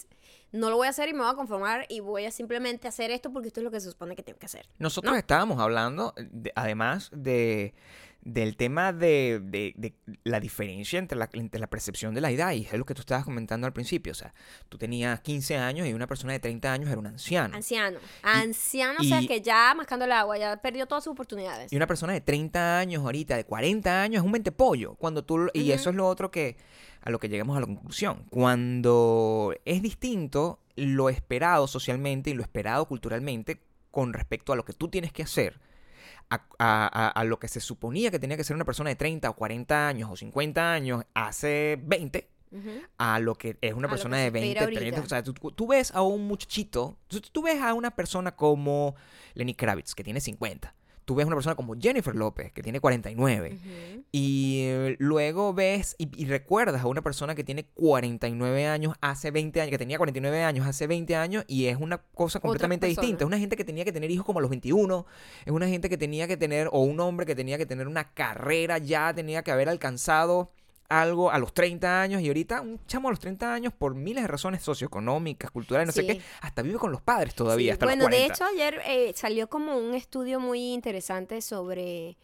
Speaker 1: no lo voy a hacer y me voy a conformar y voy a simplemente hacer esto porque esto es lo que se supone que tengo que hacer.
Speaker 2: Nosotros
Speaker 1: ¿no?
Speaker 2: estábamos hablando, de- además de del tema de, de- de la diferencia entre la, entre la percepción de la edad y es lo que tú estabas comentando al principio. O sea, tú tenías 15 años y una persona de 30 años era un anciano.
Speaker 1: Anciano, anciano, o sea que ya mascando el agua, ya perdió todas sus oportunidades.
Speaker 2: Y una persona de 30 años ahorita, de 40 años, es un mente pollo. Cuando tú, y eso es lo otro que, a lo que llegamos a la conclusión. Cuando es distinto lo esperado socialmente y lo esperado culturalmente con respecto a lo que tú tienes que hacer, a, a- a- lo que se suponía que tenía que ser una persona de 30 o 40 años o 50 años hace 20,
Speaker 1: Ujú.
Speaker 2: a lo que es una
Speaker 1: A
Speaker 2: persona de 20,
Speaker 1: espera
Speaker 2: 30.
Speaker 1: ahorita.
Speaker 2: O sea, tú, tú ves a un muchachito, tú, tú ves a una persona como Lenny Kravitz, que tiene 50. Tú ves una persona como Jennifer López, que tiene 49.
Speaker 1: Ujú.
Speaker 2: Y eh, luego ves y, y recuerdas a una persona que tiene 49 años hace 20 años, que tenía 49 años hace 20 años y es una cosa completamente distinta. Es una gente que tenía que tener hijos como a los 21, es una gente que tenía que tener, o un hombre que tenía que tener una carrera ya, tenía que haber alcanzado algo a los 30 años y ahorita un chamo a los 30 años por miles de razones socioeconómicas, culturales, no sé qué, hasta vive con los padres todavía
Speaker 1: Sí,
Speaker 2: hasta
Speaker 1: bueno,
Speaker 2: los 40.
Speaker 1: de hecho ayer eh, salió como un estudio muy interesante sobre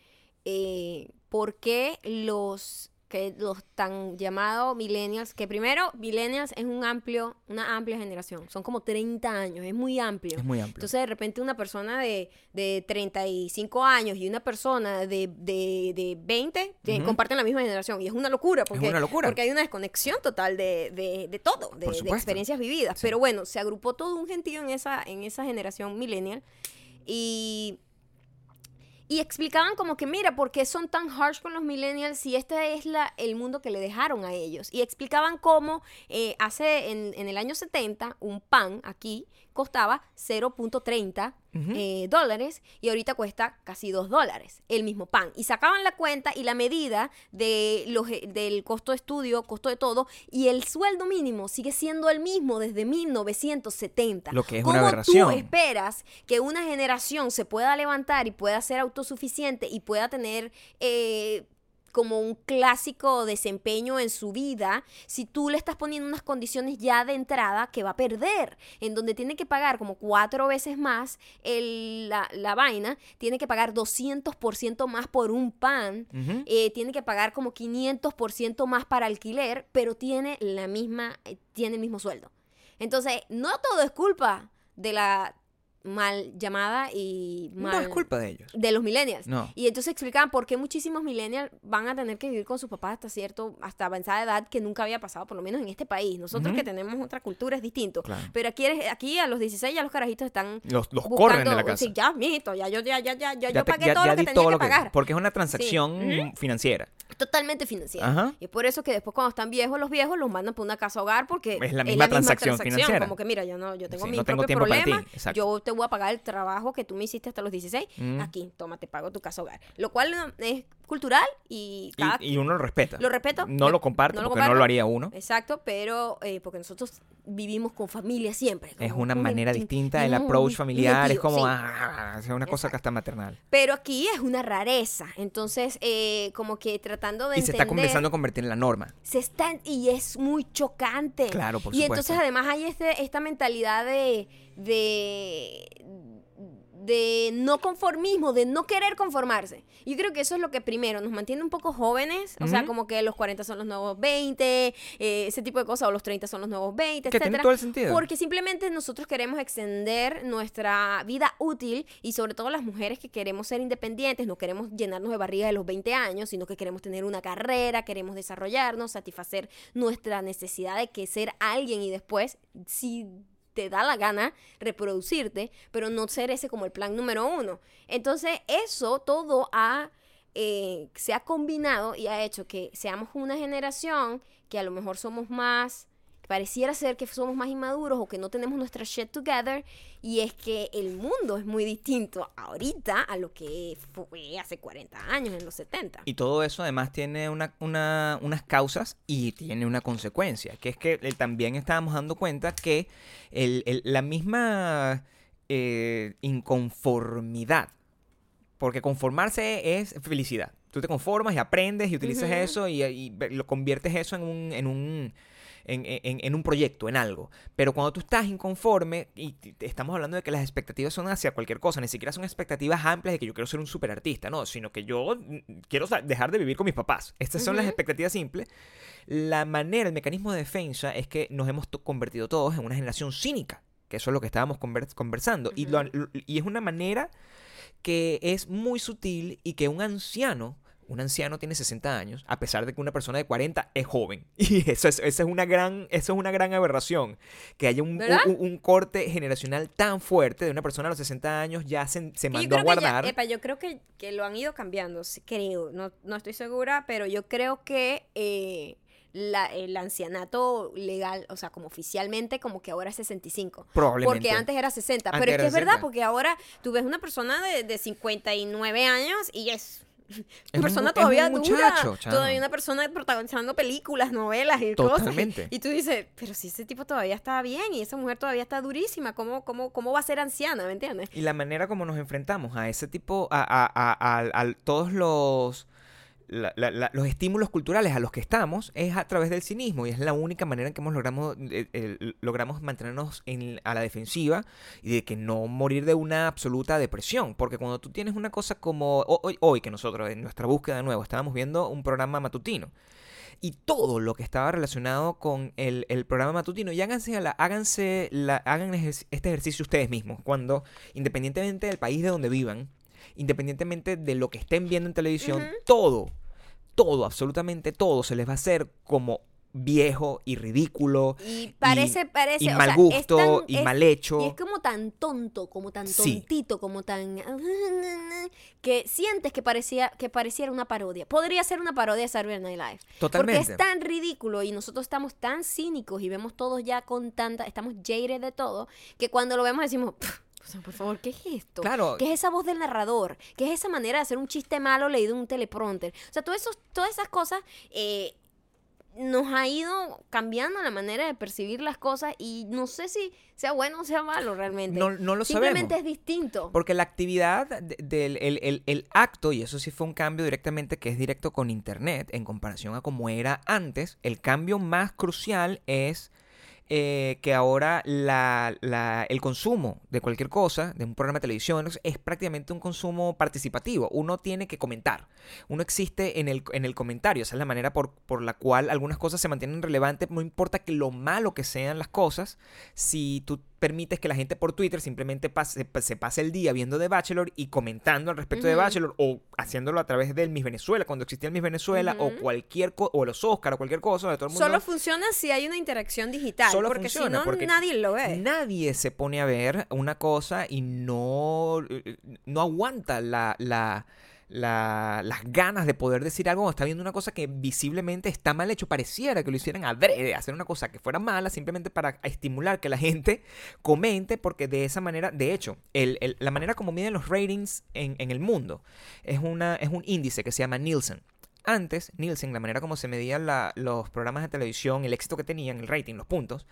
Speaker 1: eh, por qué los que los tan llamados millennials, que primero millennials es un amplio, una amplia generación, son como 30 años, es muy amplio.
Speaker 2: es muy amplio.
Speaker 1: Entonces de repente una persona de, de 35 años y una persona de, de, de 20 te-
Speaker 2: Ujú.
Speaker 1: comparten la misma generación y es una locura porque,
Speaker 2: una locura.
Speaker 1: porque hay una desconexión total de, de, de todo, de, experiencias vividas.
Speaker 2: Sí.
Speaker 1: Pero bueno, se agrupó todo un gentío en esa, en esa generación millennial y, Y explicaban como que, mira, ¿por qué son tan harsh con los millennials si este es la, el mundo que le dejaron a ellos? Y explicaban cómo eh, hace en, en el año 70 un pan aquí costaba 0.30 eh, dólares y ahorita cuesta casi 2 dólares el mismo pan. Y sacaban la cuenta y la medida de los, eh, del costo de estudio, costo de todo, y el sueldo mínimo sigue siendo el mismo desde 1970.
Speaker 2: Lo que es
Speaker 1: ¿Cómo
Speaker 2: una aberración.
Speaker 1: tú esperas que una generación se pueda levantar y pueda ser autosuficiente y pueda tener... eh, como un clásico desempeño en su vida, si tú le estás poniendo unas condiciones ya de entrada que va a perder, en donde tiene que pagar como cuatro veces más el- la, la vaina, tiene que pagar 200% más por un pan, eh, tiene que pagar como 500% más para alquiler, pero tiene la misma, eh, tiene el mismo sueldo. Entonces, no todo es culpa de la mal llamada y mal...
Speaker 2: No es culpa de ellos.
Speaker 1: De los millennials.
Speaker 2: No.
Speaker 1: Y entonces explicaban por qué muchísimos millennials van a tener que vivir con sus papás hasta cierto, hasta avanzada edad, que nunca había pasado, por lo menos en este país. Nosotros que tenemos otra cultura es distinto.
Speaker 2: Claro.
Speaker 1: Pero aquí, eres- aquí a los 16 ya los carajitos están
Speaker 2: Los, los
Speaker 1: buscando,
Speaker 2: corren de la casa.
Speaker 1: Sí, ya, mijito, ya yo, ya, ya, ya, ya, yo
Speaker 2: te-
Speaker 1: pagué
Speaker 2: ya-
Speaker 1: todo
Speaker 2: ya
Speaker 1: lo que tenía
Speaker 2: todo
Speaker 1: que
Speaker 2: lo que-
Speaker 1: pagar.
Speaker 2: Porque es una transacción financiera.
Speaker 1: Totalmente financiera.
Speaker 2: Ajá.
Speaker 1: Y es por eso que después cuando están viejos los viejos los mandan para una casa hogar porque
Speaker 2: Es la misma transacción financiera.
Speaker 1: Como que mira, yo no, yo tengo
Speaker 2: Sí,
Speaker 1: mis
Speaker 2: no tengo tiempo para ti, exacto.
Speaker 1: Yo te voy a pagar el trabajo que tú me hiciste hasta los 16.
Speaker 2: Mm.
Speaker 1: Aquí, toma, te pago tu casa hogar. Lo cual no, es cultural y cada
Speaker 2: Y, y uno lo respeta.
Speaker 1: lo respeto.
Speaker 2: No lo comparto
Speaker 1: no lo
Speaker 2: porque no lo haría uno.
Speaker 1: Exacto, pero eh, porque nosotros vivimos con familia siempre.
Speaker 2: Es una
Speaker 1: un
Speaker 2: manera distinta, el
Speaker 1: un
Speaker 2: approach familiar, es como,
Speaker 1: sí.
Speaker 2: ah, es una cosa que está maternal.
Speaker 1: Pero aquí es una rareza. Entonces, eh, como que tratando de
Speaker 2: Y se está comenzando a convertir en la norma.
Speaker 1: se está y es muy chocante.
Speaker 2: Claro, por
Speaker 1: Y
Speaker 2: supuesto.
Speaker 1: entonces además hay este, esta mentalidad de, de de no conformismo, de no querer conformarse. Yo creo que eso es lo que primero nos mantiene un poco jóvenes, o sea,
Speaker 2: Ujú.
Speaker 1: como que los 40 son los nuevos 20, eh, ese tipo de cosas, o los 30 son los nuevos 20,
Speaker 2: Que tiene
Speaker 1: etcétera.
Speaker 2: todo el sentido.
Speaker 1: Porque simplemente nosotros queremos extender nuestra vida útil y sobre todo las mujeres que queremos ser independientes, no queremos llenarnos de barriga de los 20 años, sino que queremos tener una carrera, queremos desarrollarnos, satisfacer nuestra necesidad de que ser alguien y después, si te da la gana, reproducirte, pero no ser ese como el plan número uno. Entonces, eso todo eh, se ha combinado y ha hecho que seamos una generación que a lo mejor somos más pareciera ser que somos más inmaduros o que no tenemos nuestra shit together y es que el mundo es muy distinto ahorita a lo que fue hace 40 años, en los 70.
Speaker 2: Y todo eso además tiene una, una- unas causas y tiene una consecuencia, que es que eh, también estábamos dando cuenta que el- el- la misma eh, inconformidad, porque conformarse es felicidad. Tú te conformas y aprendes y utilizas eso y, lo conviertes eso en un... En un en, en- en un proyecto, en algo. Pero cuando tú estás inconforme, y estamos hablando de que las expectativas son hacia cualquier cosa, ni siquiera son expectativas amplias de que yo quiero ser un superartista, no, sino que yo mm, quiero dejar de vivir con mis papás. Estas son las expectativas simples. La manera, el mecanismo de defensa es que nos hemos convertido todos en una generación cínica, que eso es lo que estábamos conver- conversando. y, lo- lo- y es una manera que es muy sutil y que un anciano, un anciano tiene 60 años, a pesar de que una persona de 40 es joven. Y eso es, esa es una gran, eso es una gran aberración. Que haya un, un- un corte generacional tan fuerte de una persona a los 60 años ya se, se mandó a
Speaker 1: creo que ya-
Speaker 2: guardar.
Speaker 1: epa, yo creo que, que lo han ido cambiando, creo, no, no estoy segura, pero yo creo que eh, la- el ancianato legal, o sea, como oficialmente, como que ahora es 65.
Speaker 2: Probablemente.
Speaker 1: Porque antes era 60.
Speaker 2: Antes
Speaker 1: pero es que es verdad,
Speaker 2: 60.
Speaker 1: porque ahora tú ves una persona de, de 59 años y Es una
Speaker 2: un
Speaker 1: persona todavía
Speaker 2: un
Speaker 1: dura.
Speaker 2: muchacho, chamo.
Speaker 1: Todavía una persona protagonizando películas, novelas y
Speaker 2: Totalmente.
Speaker 1: cosas. Y, y tú dices, pero si ese tipo todavía está bien y esa mujer todavía está durísima, ¿cómo, cómo, cómo va a ser anciana? ¿Me entiendes?
Speaker 2: Y la manera como nos enfrentamos a ese tipo, a, a- a- a- a todos los, la- la- la- los estímulos culturales a los que estamos, es a través del cinismo. Y es la única manera en que hemos logramos, eh, eh, logramos mantenernos en- a la defensiva y de que no morir de una absoluta depresión. Porque cuando tú tienes una cosa como ho- hoy, hoy que nosotros en nuestra búsqueda de nuevo estábamos viendo un programa matutino. Y todo lo que estaba relacionado con el, el programa matutino, y háganse, a la- háganse la- hagan este ejercicio ustedes mismos, cuando independientemente del país de donde vivan, independientemente de lo que estén viendo en televisión, todo, todo, absolutamente todo se les va a hacer como viejo y ridículo
Speaker 1: Y parece, parece.
Speaker 2: y
Speaker 1: o
Speaker 2: mal
Speaker 1: sea,
Speaker 2: gusto
Speaker 1: tan-
Speaker 2: y
Speaker 1: es-
Speaker 2: mal hecho.
Speaker 1: Y es como tan tonto, como tan
Speaker 2: Sí.
Speaker 1: tontito, como tan que sientes que parecía que pareciera una parodia. Podría ser una parodia de Saturday Night Live.
Speaker 2: Totalmente.
Speaker 1: Porque es tan ridículo y nosotros estamos tan cínicos y vemos todos ya con tanta, estamos jaded de todo, que cuando lo vemos decimos, "Pff, o sea, por favor, ¿qué es esto?
Speaker 2: Claro.
Speaker 1: ¿Qué es esa voz del narrador? ¿Qué es esa manera de hacer un chiste malo leído en un teleprompter? O sea, todo eso, todas esas cosas eh, nos ha ido cambiando la manera de percibir las cosas y no sé si sea bueno o sea malo realmente.
Speaker 2: No- no lo
Speaker 1: Simplemente
Speaker 2: sabemos.
Speaker 1: es distinto.
Speaker 2: Porque la actividad de- del el, el- el acto, y eso sí fue un cambio directamente que es directo con Internet, en comparación a como era antes, el cambio más crucial es eh, que ahora la- la- el consumo de cualquier cosa, de un programa de televisión, es, prácticamente un consumo participativo. Uno tiene que comentar. Uno existe en el, en el comentario. Esa es la manera por, por la cual algunas cosas se mantienen relevantes. No importa que lo malo que sean las cosas, si tú permites que la gente por Twitter simplemente pase- se pase el día viendo The Bachelor y comentando al respecto de
Speaker 1: Ujú.
Speaker 2: Bachelor o haciéndolo a través del Miss Venezuela, cuando existía el Miss Venezuela o cualquier cosa, o los Oscar o cualquier cosa, de todo el mundo.
Speaker 1: Solo funciona si hay una interacción digital,
Speaker 2: Solo
Speaker 1: porque si no nadie lo ve.
Speaker 2: Nadie se pone a ver una cosa y no, eh, no aguanta la, la- la- las ganas de poder decir algo cuando está viendo una cosa que visiblemente está mal hecho. Pareciera que lo hicieran adrede, hacer una cosa que fuera mala simplemente para estimular que la gente comente, porque de esa manera, de hecho, la manera como miden los ratings en, el mundo es, una, es un índice que se llama Nielsen. Antes, Nielsen, la manera como se medían los programas de televisión, el éxito que tenían, el rating, los puntos,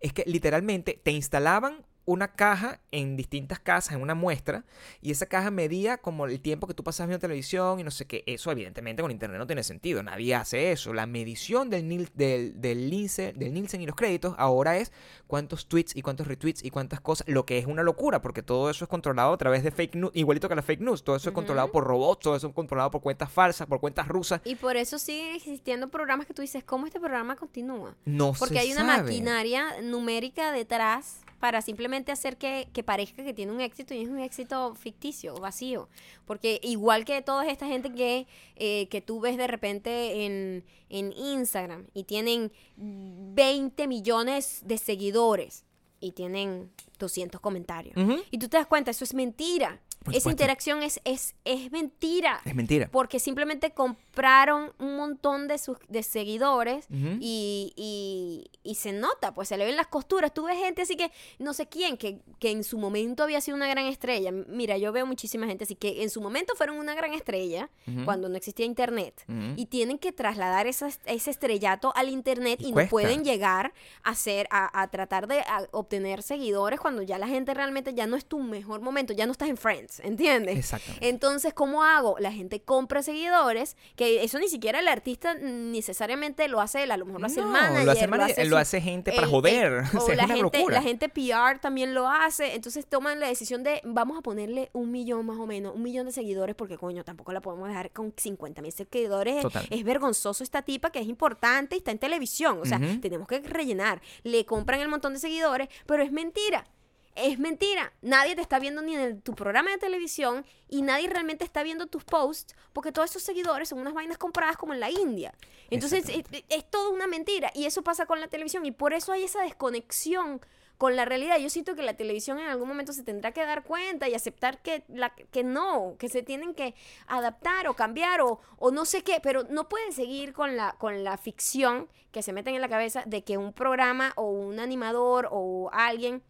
Speaker 2: es que literalmente te instalaban una caja en distintas casas, en una muestra, y esa caja medía como el tiempo que tú pasabas viendo televisión y no sé qué. Eso evidentemente con internet no tiene sentido, nadie hace eso. La medición del, Nil- del, del, Nielsen, del Nielsen y los créditos ahora es cuántos tweets y cuántos retweets y cuántas cosas, lo que es una locura, porque todo eso es controlado a través de fake news, igualito que la fake news, todo eso es controlado por robots, todo eso es controlado por cuentas falsas, por cuentas rusas.
Speaker 1: Y por eso siguen existiendo programas que tú dices, ¿cómo este programa continúa?
Speaker 2: No
Speaker 1: Porque
Speaker 2: se
Speaker 1: hay una
Speaker 2: sabe.
Speaker 1: maquinaria numérica detrás para simplemente hacer que, que parezca que tiene un éxito y es un éxito ficticio, vacío. Porque igual que toda esta gente que, eh, que tú ves de repente en, en Instagram y tienen 20 millones de seguidores y tienen 200 comentarios. Y tú te das cuenta, eso es mentira.
Speaker 2: Por
Speaker 1: Esa
Speaker 2: supuesto.
Speaker 1: interacción es, es, es mentira.
Speaker 2: Es mentira.
Speaker 1: Porque simplemente compraron un montón de, sus, de seguidores y, y- y se nota, pues se le ven las costuras. Tú ves gente así que, no sé quién, que, que en su momento había sido una gran estrella. Mira, yo veo muchísima gente así que en su momento fueron una gran estrella cuando no existía internet. Y tienen que trasladar esa- ese estrellato al internet
Speaker 2: Y
Speaker 1: y, no pueden llegar a hacer, a, a tratar de a obtener seguidores cuando ya la gente realmente ya no es tu mejor momento, ya no estás en Friends, ¿entiendes?
Speaker 2: Exactamente.
Speaker 1: Entonces, ¿cómo hago? La gente compra seguidores, que eso ni siquiera el artista necesariamente lo hace él, a lo mejor lo hace el
Speaker 2: No,
Speaker 1: manager,
Speaker 2: lo hace, el manager, lo hace gente para
Speaker 1: el-
Speaker 2: joder.
Speaker 1: el-
Speaker 2: o
Speaker 1: o
Speaker 2: sea, es
Speaker 1: la
Speaker 2: una
Speaker 1: gente,
Speaker 2: locura.
Speaker 1: la gente PR también lo hace, entonces toman la decisión de vamos a ponerle un millón más o menos, un millón de seguidores, porque coño, tampoco la podemos dejar con 50 mil seguidores.
Speaker 2: Total.
Speaker 1: Es vergonzoso esta tipa que es importante y está en televisión, o sea, tenemos que rellenar. Le compran el montón de seguidores, pero es mentira. Es mentira. Nadie te está viendo ni en el- tu programa de televisión y nadie realmente está viendo tus posts porque todos esos seguidores son unas vainas compradas como en la India. Entonces es, es todo una mentira y eso pasa con la televisión y por eso hay esa desconexión con la realidad. Yo siento que la televisión en algún momento se tendrá que dar cuenta y aceptar que, la, que no, que se tienen que adaptar o cambiar o, o no sé qué, pero no pueden seguir con la, con la ficción que se meten en la cabeza de que un programa o un animador o alguien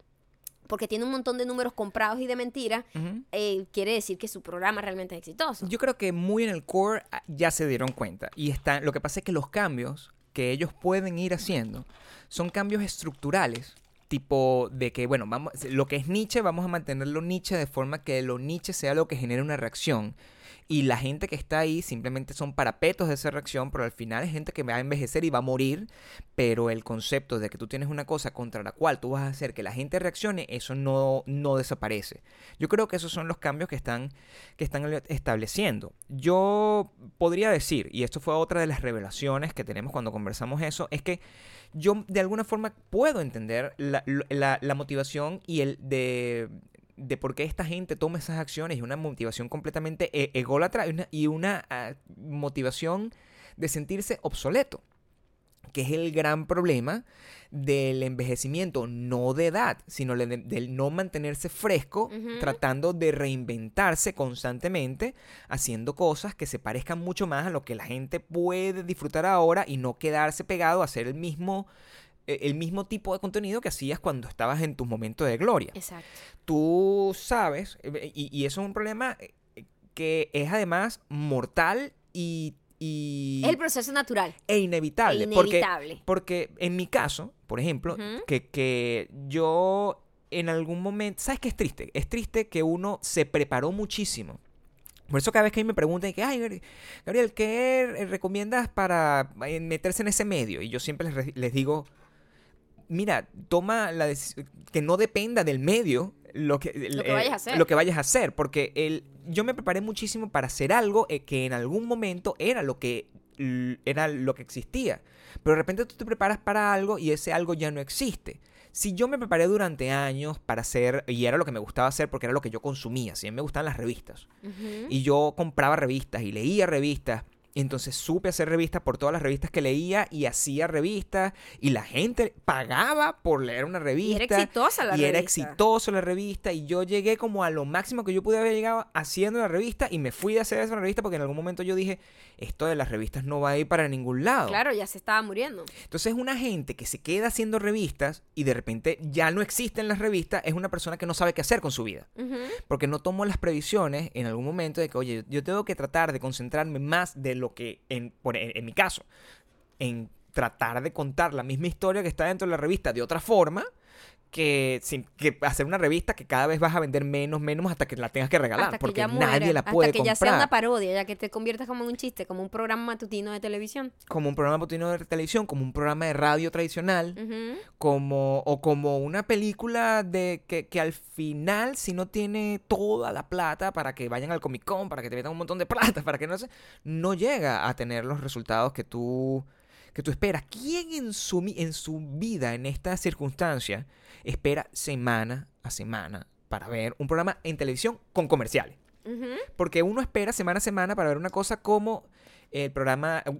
Speaker 1: porque tiene un montón de números comprados y de mentira,
Speaker 2: Ujú.
Speaker 1: eh, quiere decir que su programa realmente es exitoso.
Speaker 2: Yo creo que muy en el core ah, ya se dieron cuenta. Y está, lo que pasa es que los cambios que ellos pueden ir haciendo son cambios estructurales. Tipo de que, bueno, vamos, lo que es Nietzsche, vamos a mantenerlo Nietzsche de forma que lo Nietzsche sea lo que genere una reacción. Y la gente que está ahí simplemente son parapetos de esa reacción, pero al final es gente que va a envejecer y va a morir. Pero el concepto de que tú tienes una cosa contra la cual tú vas a hacer que la gente reaccione, eso no, no desaparece. Yo creo que esos son los cambios que están, que están estableciendo. Yo podría decir, y esto fue otra de las revelaciones que tenemos cuando conversamos eso, es que yo de alguna forma puedo entender la, la- la motivación y el de, de por qué esta gente toma esas acciones y una motivación completamente e- ególatra y una, y una ah, motivación de sentirse obsoleto. que es el gran problema del envejecimiento, no de edad, sino del no mantenerse fresco, tratando de reinventarse constantemente, haciendo cosas que se parezcan mucho más a lo que la gente puede disfrutar ahora y no quedarse pegado a hacer el mismo, eh, el mismo tipo de contenido que hacías cuando estabas en tus momentos de gloria
Speaker 1: Exacto.
Speaker 2: tú sabes, eh, y, y eso es un problema eh, que es además mortal y, y-
Speaker 1: el proceso natural.
Speaker 2: e inevitable. Porque,
Speaker 1: Inevitable.
Speaker 2: porque en mi caso, por ejemplo, que, que yo en algún momento, ¿sabes qué es triste? Es triste que uno se preparó muchísimo. Por eso cada vez que me preguntan, que, ay, Gabri- Gabriel, ¿qué recomiendas para eh, meterse en ese medio? Y yo siempre les, les digo, mira, toma la que no dependa del medio lo que,
Speaker 1: Lo que vayas a hacer.
Speaker 2: lo que vayas a hacer, porque el, yo me preparé muchísimo para hacer algo eh, que en algún momento era lo que era lo que existía. Pero de repente tú te preparas para algo y ese algo ya no existe. Si yo me preparé durante años para hacer, y era lo que me gustaba hacer porque era lo que yo consumía, si a mí me gustaban las revistas, y yo compraba revistas y leía revistas. Entonces supe hacer revistas por todas las revistas que leía y hacía revistas y la gente pagaba por leer una revista.
Speaker 1: Y era exitosa la
Speaker 2: y era
Speaker 1: revista.
Speaker 2: exitoso la revista y yo llegué como a lo máximo que yo pude haber llegado haciendo la revista y me fui a hacer esa revista porque en algún momento yo dije, esto de las revistas no va a ir para ningún lado.
Speaker 1: Claro, ya se estaba muriendo.
Speaker 2: Entonces una gente que se queda haciendo revistas y de repente ya no existen las revistas es una persona que no sabe qué hacer con su vida porque no tomo las previsiones en algún momento de que, oye, yo tengo que tratar de concentrarme más de lo que, en, en, en mi caso, en tratar de contar la misma historia que está dentro de la revista de otra forma, que, sin, que hacer una revista que cada vez vas a vender menos, menos hasta que la tengas que regalar,
Speaker 1: hasta que
Speaker 2: porque
Speaker 1: ya
Speaker 2: nadie la puede
Speaker 1: hasta que ya
Speaker 2: comprar.
Speaker 1: sea una parodia, ya que te conviertas como en un chiste, como un programa matutino de televisión.
Speaker 2: como un programa matutino de televisión, como un programa de radio tradicional, como o como una película de que, que al final si no tiene toda la plata para que vayan al Comic Con, para que te metan un montón de plata, para que no sé, no llega a tener los resultados que tú que tú esperas. ¿Quién en su en su vida en esta circunstancia espera semana a semana para ver un programa en televisión con comerciales? Porque uno espera semana a semana para ver una cosa como el programa uh,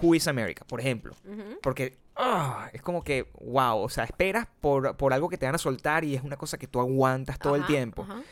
Speaker 2: Who is America, por ejemplo. Porque ah, es como que, wow, o sea, esperas por, por algo que te van a soltar y es una cosa que tú aguantas todo el tiempo.
Speaker 1: ajá.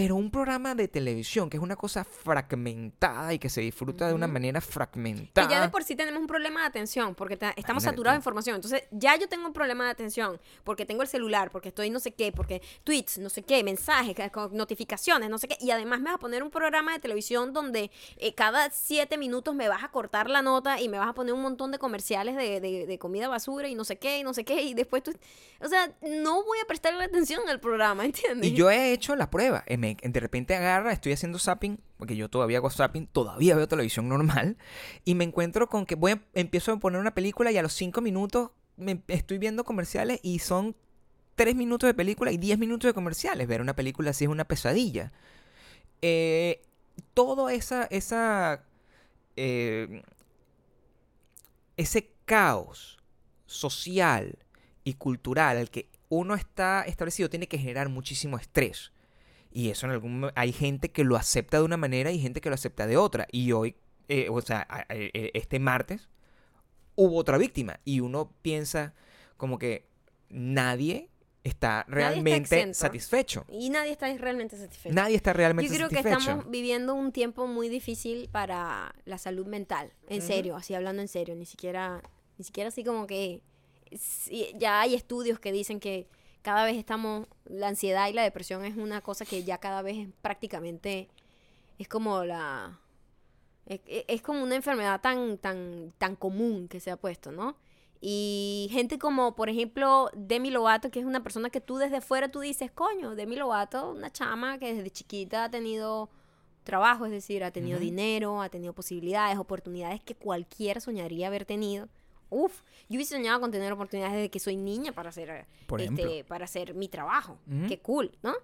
Speaker 2: Pero un programa de televisión, que es una cosa fragmentada y que se disfruta de una manera
Speaker 1: Que
Speaker 2: fragmentada.
Speaker 1: ya de por sí tenemos un problema de atención, porque ta- estamos
Speaker 2: Imagínate
Speaker 1: saturados de información. Entonces, ya yo tengo un problema de atención, porque tengo el celular, porque estoy no sé qué, porque tweets, no sé qué, mensajes, notificaciones, no sé qué. Y además me vas a poner un programa de televisión donde eh, cada siete minutos me vas a cortar la nota y me vas a poner un montón de comerciales de, de- de comida basura y no sé qué, y no sé qué. Y después tú. O sea, no voy a prestarle atención al programa, ¿entiendes?
Speaker 2: Y yo he hecho la prueba. Eh, De repente agarra, estoy haciendo zapping, porque yo todavía hago zapping, todavía veo televisión normal, y me encuentro con que voy a- empiezo a poner una película y a los cinco minutos me estoy viendo comerciales y son tres minutos de película y diez minutos de comerciales. Ver una película así es una pesadilla. Eh, todo esa, esa, eh, ese caos social y cultural al que uno está establecido tiene que generar muchísimo estrés. Y eso en algún hay gente que lo acepta de una manera y gente que lo acepta de otra. Y hoy, eh, o sea, eh, este martes hubo otra víctima y uno piensa como que nadie está realmente satisfecho.
Speaker 1: Y nadie está realmente satisfecho.
Speaker 2: Nadie está realmente
Speaker 1: Yo creo que
Speaker 2: satisfecho.
Speaker 1: estamos viviendo un tiempo muy difícil para la salud mental. En serio, así hablando en serio. Ni siquiera, ni siquiera así como que. ya hay estudios que dicen que cada vez estamos. La ansiedad y la depresión es una cosa que ya cada vez es prácticamente. Es como la. Es, es como una enfermedad tan, tan, tan común que se ha puesto, ¿no? Y gente como, por ejemplo, Demi Lovato, que es una persona que tú desde fuera tú dices, coño, Demi Lovato, una chama que desde chiquita ha tenido trabajo, es decir, ha tenido dinero, ha tenido posibilidades, oportunidades que cualquiera soñaría haber tenido. Uf, yo hubiese soñado con tener oportunidades desde que soy niña para hacer,
Speaker 2: Por
Speaker 1: este, para hacer mi trabajo. Qué cool, ¿no?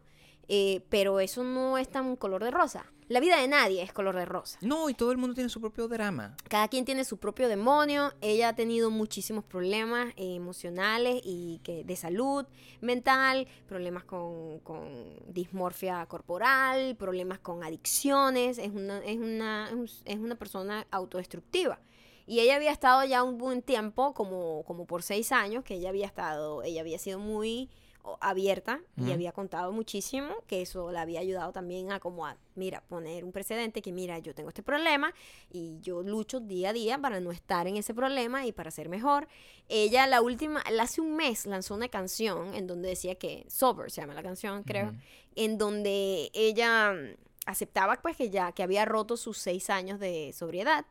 Speaker 1: Eh, pero eso no es tan color de rosa. La vida de nadie es color de rosa.
Speaker 2: No, y todo el mundo tiene su propio drama.
Speaker 1: Cada quien tiene su propio demonio. Ella ha tenido muchísimos problemas eh, emocionales y que de salud mental, problemas con, con dismorfia corporal, problemas con adicciones. Es una, es una, es un- es una persona autodestructiva. Y ella había estado ya un buen tiempo, como, como por seis años, que ella había estado, ella había sido muy abierta y había contado muchísimo, que eso le había ayudado también a como a, mira, poner un precedente que mira, yo tengo este problema y yo lucho día a día para no estar en ese problema y para ser mejor. Ella la última, hace un mes lanzó una canción en donde decía que, Sober se llama la canción, creo, en donde ella mm, aceptaba pues que ya que había roto sus seis años de sobriedad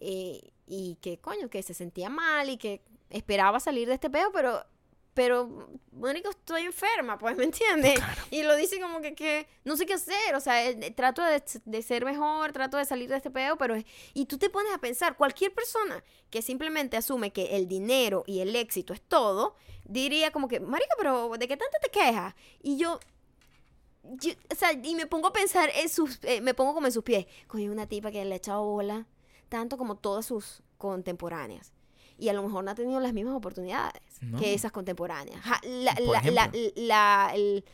Speaker 1: eh, y que coño que se sentía mal y que esperaba salir de este peo pero pero Mónica estoy enferma pues me entiendes y lo dice como que, que no sé qué hacer o sea eh, trato de, de ser mejor trato de salir de este peo pero y tú te pones a pensar cualquier persona que simplemente asume que el dinero y el éxito es todo diría como que marica pero de qué tanto te quejas y yo yo- o sea, y me pongo a pensar en sus, eh, me pongo como en sus pies. Coño, una tipa que le ha echado bola tanto como todas sus contemporáneas. Y a lo mejor no ha tenido las mismas oportunidades
Speaker 2: No.
Speaker 1: que esas contemporáneas. Ja, la-
Speaker 2: Por
Speaker 1: la- la-
Speaker 2: ejemplo.
Speaker 1: la- el-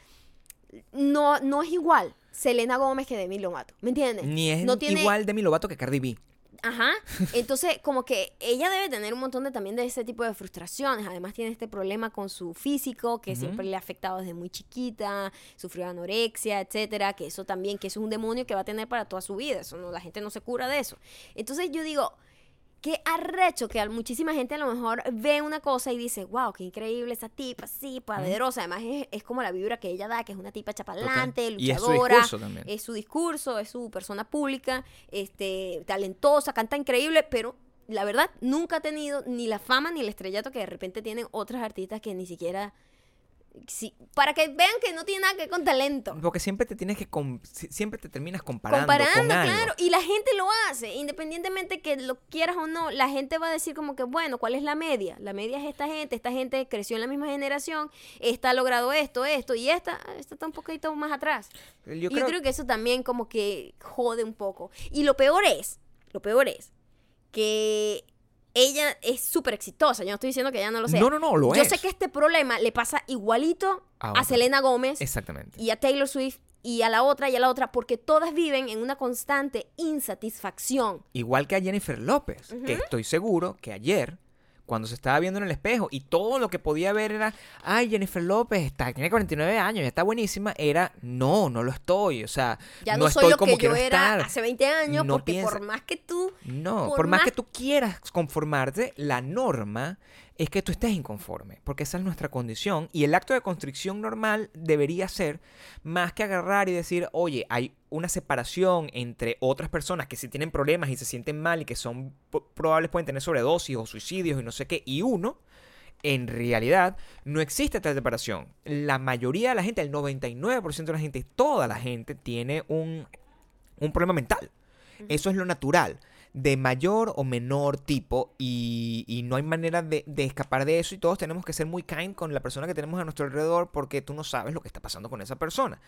Speaker 1: no, no es igual Selena Gómez que Demi Lovato. ¿Me entiendes?
Speaker 2: Ni es
Speaker 1: no tiene,
Speaker 2: igual de mi Lovato que Cardi B.
Speaker 1: Ajá. Entonces, como que ella debe tener un montón de también de ese tipo de frustraciones. Además, tiene este problema con su físico, que siempre le ha afectado desde muy chiquita, sufrió anorexia, etcétera, que eso también, que eso es un demonio que va a tener para toda su vida. Eso no, la gente no se cura de eso. Entonces, yo digo, qué arrecho que muchísima gente a lo mejor ve una cosa y dice, wow, qué increíble esa tipa, sí, poderosa. Además, es, es como la vibra que ella da, que es una tipa chapalante,
Speaker 2: Total. Y es su
Speaker 1: luchadora
Speaker 2: discurso también.
Speaker 1: es su discurso, es su persona pública, este, talentosa, canta increíble, pero la verdad nunca ha tenido ni la fama ni el estrellato que de repente tienen otras artistas que ni siquiera... sí, para que vean que no tiene nada que ver con talento.
Speaker 2: Porque siempre te tienes que siempre te terminas comparando,
Speaker 1: Comparando,
Speaker 2: con algo.
Speaker 1: claro, y la gente lo hace, independientemente que lo quieras o no, la gente va a decir como que, bueno, ¿cuál es la media? La media es esta gente, esta gente creció en la misma generación, esta ha logrado esto, esto, y esta, esta está un poquito más atrás.
Speaker 2: Yo
Speaker 1: Yo
Speaker 2: creo,
Speaker 1: creo que eso también como que jode un poco. Y lo peor es, lo peor es que ella es súper exitosa. Yo no estoy diciendo que ella no lo sea.
Speaker 2: No, no, no, lo
Speaker 1: Yo
Speaker 2: es.
Speaker 1: sé que este problema le pasa igualito
Speaker 2: A.
Speaker 1: Selena Gómez
Speaker 2: Exactamente.
Speaker 1: y a Taylor Swift y a la otra y a la otra porque todas viven en una constante insatisfacción.
Speaker 2: Igual que a Jennifer López, que estoy seguro que ayer, cuando se estaba viendo en el espejo y todo lo que podía ver era, ay, Jennifer López está, tiene 49 años, ya está buenísima, era, no, no lo estoy, o sea,
Speaker 1: Ya
Speaker 2: no,
Speaker 1: no, soy
Speaker 2: estoy
Speaker 1: lo
Speaker 2: como
Speaker 1: que yo era
Speaker 2: estar.
Speaker 1: hace 20 años
Speaker 2: No
Speaker 1: porque
Speaker 2: piensa-
Speaker 1: por más que tú
Speaker 2: No, por,
Speaker 1: por
Speaker 2: más
Speaker 1: más-
Speaker 2: que tú quieras conformarte, la norma es que tú estés inconforme, porque esa es nuestra condición y el acto de constricción normal debería ser más que agarrar y decir, oye, hay una separación entre otras personas que sí tienen problemas y se sienten mal y que son probables pueden tener sobredosis o suicidios y no sé qué, y uno, en realidad no existe esta separación. La mayoría de la gente, el 99% de la gente, toda la gente tiene un, un problema mental. Eso es lo natural, de mayor o menor tipo, y, y no hay manera de, de escapar de eso, y todos tenemos que ser muy kind con la persona que tenemos a nuestro alrededor porque tú no sabes lo que está pasando con esa persona.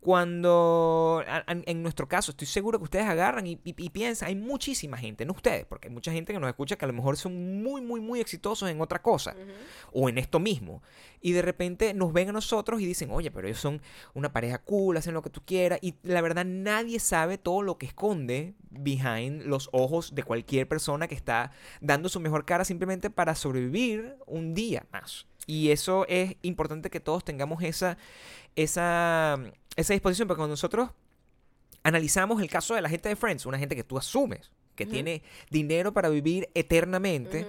Speaker 2: Cuando, en nuestro caso, estoy seguro que ustedes agarran y, y- y piensan, hay muchísima gente, no ustedes, porque hay mucha gente que nos escucha que a lo mejor son muy, muy, muy exitosos en otra cosa, o en esto mismo, y de repente nos ven a nosotros y dicen, oye, pero ellos son una pareja cool, hacen lo que tú quieras, y la verdad nadie sabe todo lo que esconde behind los ojos de cualquier persona que está dando su mejor cara simplemente para sobrevivir un día más. Y eso es importante que todos tengamos esa, esa, esa disposición, porque cuando nosotros analizamos el caso de la gente de Friends, una gente que tú asumes que tiene dinero para vivir eternamente.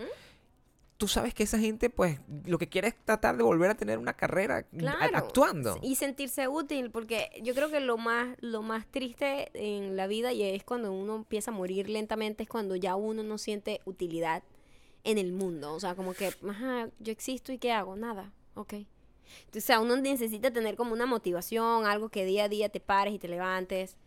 Speaker 2: Tú sabes que esa gente, pues, lo que quiere es tratar de volver a tener una carrera
Speaker 1: Claro,
Speaker 2: actuando.
Speaker 1: Y sentirse útil, porque yo creo que lo más, lo más triste en la vida y es cuando uno empieza a morir lentamente, es cuando ya uno no siente utilidad en el mundo. O sea, como que, ajá, yo existo y ¿qué hago? Nada, ok. O sea, uno necesita tener como una motivación, algo que día a día te pares y te levantes.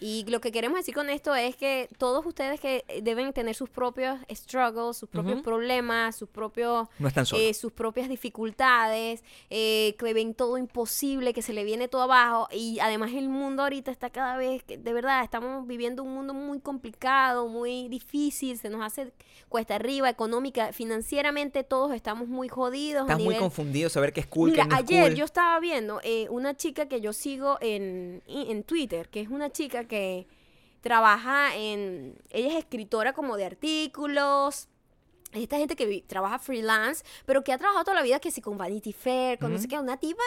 Speaker 1: Y lo que queremos decir con esto es que todos ustedes que deben tener sus propios struggles, sus propios problemas, sus propios
Speaker 2: No
Speaker 1: eh, sus propias dificultades, eh, que ven todo imposible, que se le viene todo abajo. Y además el mundo ahorita está cada vez, que- de verdad, estamos viviendo un mundo muy complicado, muy difícil, se nos hace cuesta arriba, económica, financieramente todos estamos muy jodidos. a
Speaker 2: Estás muy
Speaker 1: nivel-
Speaker 2: confundido saber qué es cool,
Speaker 1: Mira,
Speaker 2: qué no es
Speaker 1: ayer
Speaker 2: cool.
Speaker 1: yo estaba viendo eh, una chica que yo sigo en, en Twitter, que es una chica que trabaja en, ella es escritora como de artículos. Esta gente que trabaja freelance, pero que ha trabajado toda la vida que sí con Vanity Fair, con no sé qué, una tipa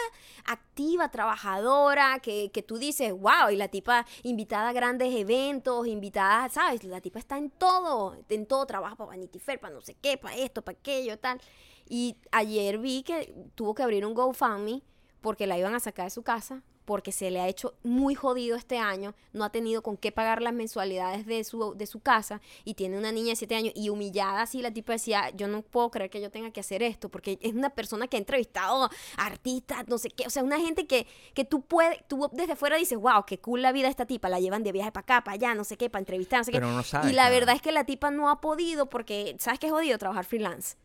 Speaker 1: activa, trabajadora, que, que tú dices, wow, y la tipa invitada a grandes eventos, invitada, ¿sabes? La tipa está en todo, en todo, trabaja para Vanity Fair, para no sé qué, para esto, para aquello, tal. Y ayer vi que tuvo que abrir un GoFundMe porque la iban a sacar de su casa, porque se le ha hecho muy jodido este año, no ha tenido con qué pagar las mensualidades de su, de su casa y tiene una niña de 7 años y humillada así, la tipa decía, yo no puedo creer que yo tenga que hacer esto, porque es una persona que ha entrevistado artistas, no sé qué, o sea, una gente que, que tú puedes, tú desde fuera dices, wow, qué cool la vida de esta tipa, la llevan de viaje para acá, para allá, no sé qué, para entrevistar, no sé
Speaker 2: Pero
Speaker 1: qué.
Speaker 2: no sabes
Speaker 1: y la verdad es que la tipa no ha podido porque, ¿sabes qué es jodido? Trabajar freelance.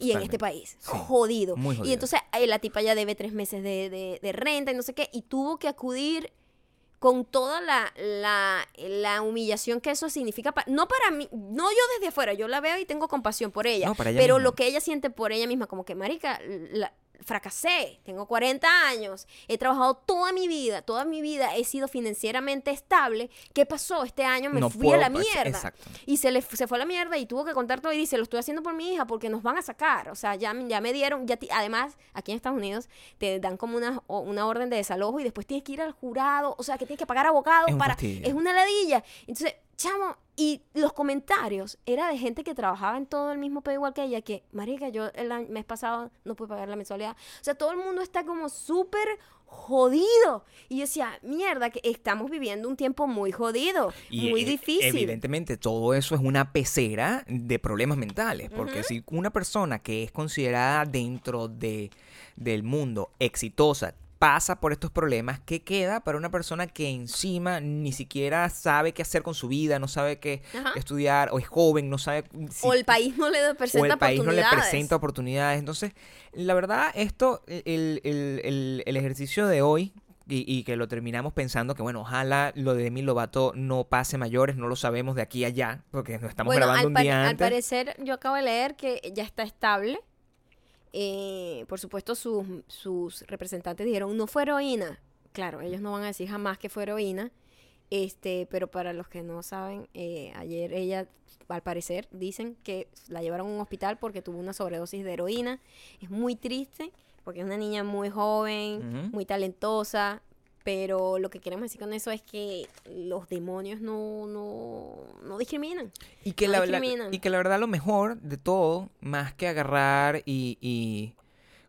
Speaker 1: Y en este país.
Speaker 2: Sí,
Speaker 1: jodido.
Speaker 2: muy
Speaker 1: Y
Speaker 2: jodido.
Speaker 1: entonces eh, la tipa ya debe tres meses de, de- de renta y no sé qué. Y tuvo que acudir con toda la, la, la humillación que eso significa. pa- no para mí, no yo desde afuera, yo la veo y tengo compasión por ella.
Speaker 2: No, para ella
Speaker 1: pero
Speaker 2: misma.
Speaker 1: lo que ella siente por ella misma, como que, marica, la- fracasé, tengo 40 años, he trabajado toda mi vida, toda mi vida he sido financieramente estable. ¿Qué pasó? Este año me
Speaker 2: No
Speaker 1: fui a la mierda.
Speaker 2: exacto.
Speaker 1: Y se le se fue a la mierda y tuvo que contar todo y dice, lo estoy haciendo por mi hija porque nos van a sacar. O sea, ya, ya me dieron, ya además, aquí en Estados Unidos te dan como una, una orden de desalojo y después tienes que ir al jurado, o sea, que tienes que pagar abogados para...
Speaker 2: fastidio.
Speaker 1: Es una ladilla. Entonces, chamo, y los comentarios era de gente que trabajaba en todo el mismo pedo igual que ella, que, marica, yo el año- mes pasado no pude pagar la mensualidad. O sea, todo el mundo está como súper jodido. Y yo decía, mierda, que estamos viviendo un tiempo muy jodido,
Speaker 2: Y
Speaker 1: muy
Speaker 2: eh,
Speaker 1: difícil.
Speaker 2: Evidentemente, todo eso es una pecera de problemas mentales. Porque si una persona que es considerada dentro de, del mundo exitosa pasa por estos problemas, ¿qué queda para una persona que encima ni siquiera sabe qué hacer con su vida, no sabe qué
Speaker 1: Ajá.
Speaker 2: estudiar, o es joven, no sabe si
Speaker 1: o el país no le presenta
Speaker 2: o el país no le
Speaker 1: oportunidades.
Speaker 2: presenta oportunidades. Entonces, la verdad, esto, el, el- el- el ejercicio de hoy, y, y que lo terminamos pensando que, bueno, ojalá lo de Demi Lovato no pase mayores, no lo sabemos de aquí a allá, porque nos estamos
Speaker 1: bueno,
Speaker 2: grabando un día
Speaker 1: al parecer, yo acabo de leer que ya está estable. Eh, por supuesto, sus, sus representantes dijeron, no fue heroína. Claro, ellos no van a decir jamás que fue heroína. Este, pero para los que no saben, eh, ayer ella, al parecer, dicen que la llevaron a un hospital porque tuvo una sobredosis de heroína. Es muy triste porque es una niña muy joven, muy talentosa. Pero lo que queremos decir con eso es que los demonios no, no, no discriminan.
Speaker 2: Y que,
Speaker 1: no
Speaker 2: la, la-
Speaker 1: discriminan.
Speaker 2: y que la verdad lo mejor de todo, más que agarrar y, y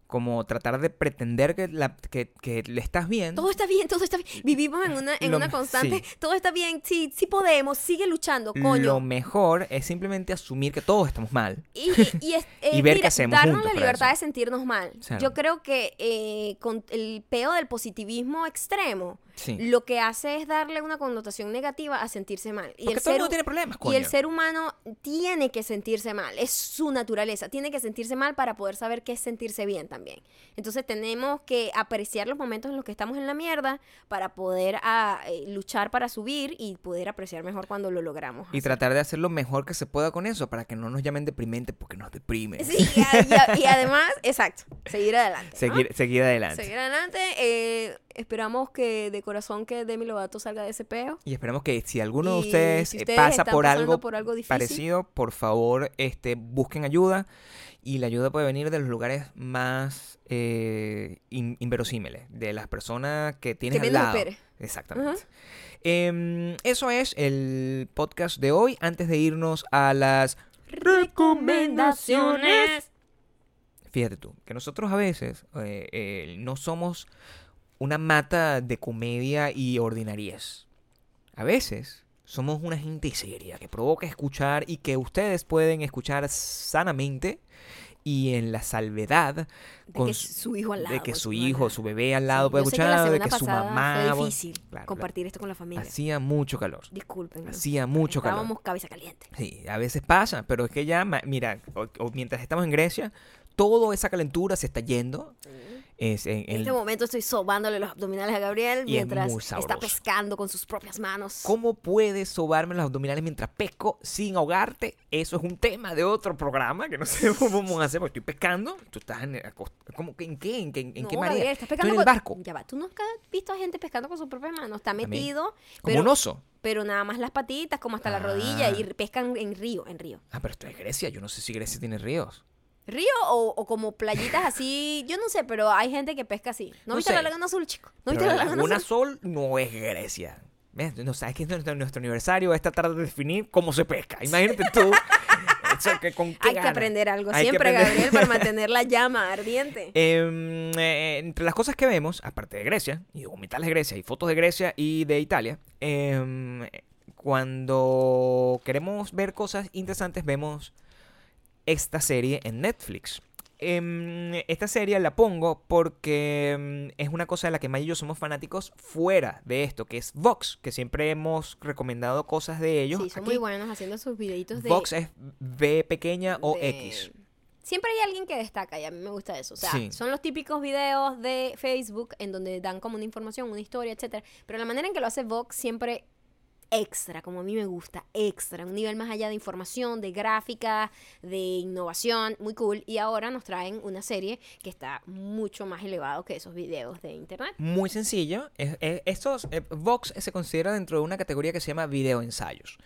Speaker 2: como tratar de pretender que, la, que, que le estás bien,
Speaker 1: Todo está bien, todo está bien. Vivimos en una, en
Speaker 2: Lo-
Speaker 1: una constante.
Speaker 2: sí.
Speaker 1: Todo está bien, sí, sí podemos, sigue luchando, coño.
Speaker 2: lo mejor es simplemente asumir que todos estamos mal.
Speaker 1: Y, eh,
Speaker 2: ver qué hacemos
Speaker 1: darnos
Speaker 2: juntos
Speaker 1: la libertad de sentirnos mal.
Speaker 2: Claro.
Speaker 1: Yo creo que eh, con el peo del positivismo extremo,
Speaker 2: Sí.
Speaker 1: lo que hace es darle una connotación negativa a sentirse mal. Y
Speaker 2: Porque
Speaker 1: el
Speaker 2: todo el
Speaker 1: ser
Speaker 2: mundo tiene problemas,
Speaker 1: Y
Speaker 2: coño.
Speaker 1: el ser humano tiene que sentirse mal, es su naturaleza, tiene que sentirse mal para poder saber qué es sentirse bien también. Entonces tenemos que apreciar los momentos en los que estamos en la mierda para poder ah, eh, luchar para subir y poder apreciar mejor cuando lo logramos.
Speaker 2: Y tratar de hacer lo mejor que se pueda con eso para que no nos llamen deprimente porque nos deprime.
Speaker 1: Sí, y, a- y a- y además, exacto, seguir adelante. ¿no?
Speaker 2: Seguir, seguir adelante.
Speaker 1: Seguir adelante. eh, esperamos que de corazón que Demi Lovato salga de ese peo.
Speaker 2: Y esperamos que si alguno de
Speaker 1: Y
Speaker 2: ustedes,
Speaker 1: si
Speaker 2: eh,
Speaker 1: ustedes
Speaker 2: pasa por algo,
Speaker 1: por algo difícil.
Speaker 2: parecido, por favor, este, busquen ayuda. Y la ayuda puede venir de los lugares más eh, in- inverosímiles, de las personas que tienes
Speaker 1: Que
Speaker 2: al lado. Exactamente. Em, eso es el podcast de hoy. Antes de irnos a las
Speaker 1: Recomendaciones.
Speaker 2: Fíjate tú, que nosotros a veces eh, eh, no somos una mata de comedia y ordinariez. A veces somos una gente seria que provoca escuchar y que ustedes pueden escuchar sanamente y en la salvedad
Speaker 1: De que
Speaker 2: su-
Speaker 1: hijo al lado.
Speaker 2: de que su
Speaker 1: mamá.
Speaker 2: hijo, su bebé al lado
Speaker 1: Sí,
Speaker 2: puede
Speaker 1: que
Speaker 2: escuchar, de que su mamá...
Speaker 1: Fue difícil
Speaker 2: Claro, claro.
Speaker 1: compartir esto con la familia.
Speaker 2: Hacía mucho calor.
Speaker 1: Disculpen.
Speaker 2: Hacía mucho calor.
Speaker 1: Estábamos cabeza caliente.
Speaker 2: Sí, a veces pasa, pero es que ya, mira, o- o mientras estamos en Grecia, toda esa calentura se está yendo. Es en,
Speaker 1: En
Speaker 2: en-
Speaker 1: este momento estoy sobándole los abdominales a Gabriel
Speaker 2: es
Speaker 1: mientras está pescando con sus propias manos.
Speaker 2: ¿Cómo puedes sobarme los abdominales mientras pesco sin ahogarte? Eso es un tema de otro programa que no sé cómo vamos a hacer porque estoy pescando. Tú estás en, ¿cómo, ¿En qué? ¿En, qué- en
Speaker 1: no,
Speaker 2: qué manera?
Speaker 1: Gabriel, estás pescando
Speaker 2: en el
Speaker 1: con-
Speaker 2: barco,
Speaker 1: Ya va, tú nunca has visto a gente pescando con sus propias manos. Está metido,
Speaker 2: como
Speaker 1: pero,
Speaker 2: un oso.
Speaker 1: pero nada más las patitas, como hasta la rodilla,
Speaker 2: Ah.
Speaker 1: y pescan en río, en río.
Speaker 2: Ah, pero esto es Grecia. Yo no sé si Grecia tiene ríos.
Speaker 1: ¿Río o, o como playitas así? Yo no sé, pero hay gente que pesca así. ¿No,
Speaker 2: No
Speaker 1: viste la
Speaker 2: sé.
Speaker 1: Laguna Azul, chico? ¿No
Speaker 2: Pero
Speaker 1: viste
Speaker 2: la
Speaker 1: la Laguna Azul?
Speaker 2: Sol no es Grecia. ¿Ves? No sabes que es nuestro, nuestro aniversario es tratar de definir cómo se pesca. Imagínate tú. que con
Speaker 1: Hay que aprender algo
Speaker 2: Hay
Speaker 1: siempre,
Speaker 2: aprender.
Speaker 1: Gabriel, para mantener la llama ardiente.
Speaker 2: Em, eh, entre las cosas que vemos, aparte de Grecia, y documentales de Grecia, y fotos de Grecia y de Italia, em, cuando queremos ver cosas interesantes, vemos esta serie en Netflix. Em, esta serie la pongo porque em, es una cosa de la que Maya y yo somos fanáticos fuera de esto, que es Vox, que siempre hemos recomendado cosas de ellos.
Speaker 1: Sí, son
Speaker 2: aquí.
Speaker 1: muy buenos haciendo sus videitos de...
Speaker 2: Vox es V pequeña o
Speaker 1: de-
Speaker 2: X.
Speaker 1: Siempre hay alguien que destaca y a mí me gusta eso. O sea,
Speaker 2: Sí.
Speaker 1: son los típicos videos de Facebook en donde dan como una información, una historia, etcétera. Pero la manera en que lo hace Vox siempre extra, como a mí me gusta, extra, un nivel más allá de información, de gráfica, de innovación, muy cool. Y ahora nos traen una serie que está mucho más elevado que esos videos de internet.
Speaker 2: Muy sencillo. Es- es- estos, eh, Vox se considera dentro de una categoría que se llama video ensayos.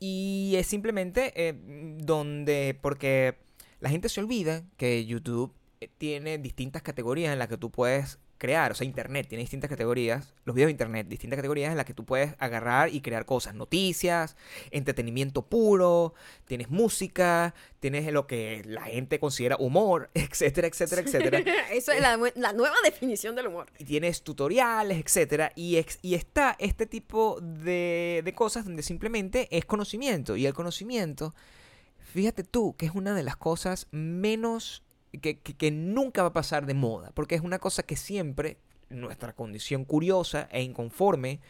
Speaker 2: Y es simplemente eh, donde, porque la gente se olvida que YouTube eh, tiene distintas categorías en las que tú puedes crear, o sea, Internet tiene distintas categorías, los videos de Internet, distintas categorías en las que tú puedes agarrar y crear cosas, noticias, entretenimiento puro, tienes música, tienes lo que la gente considera humor, etcétera, etcétera, etcétera.
Speaker 1: Eso es la, nue- la nueva definición del humor.
Speaker 2: y tienes tutoriales, etcétera, y, ex- y está este tipo de, de cosas donde simplemente es conocimiento. Y el conocimiento, fíjate tú, que es una de las cosas menos. Que, que- que nunca va a pasar de moda, porque es una cosa que siempre nuestra condición curiosa e inconforme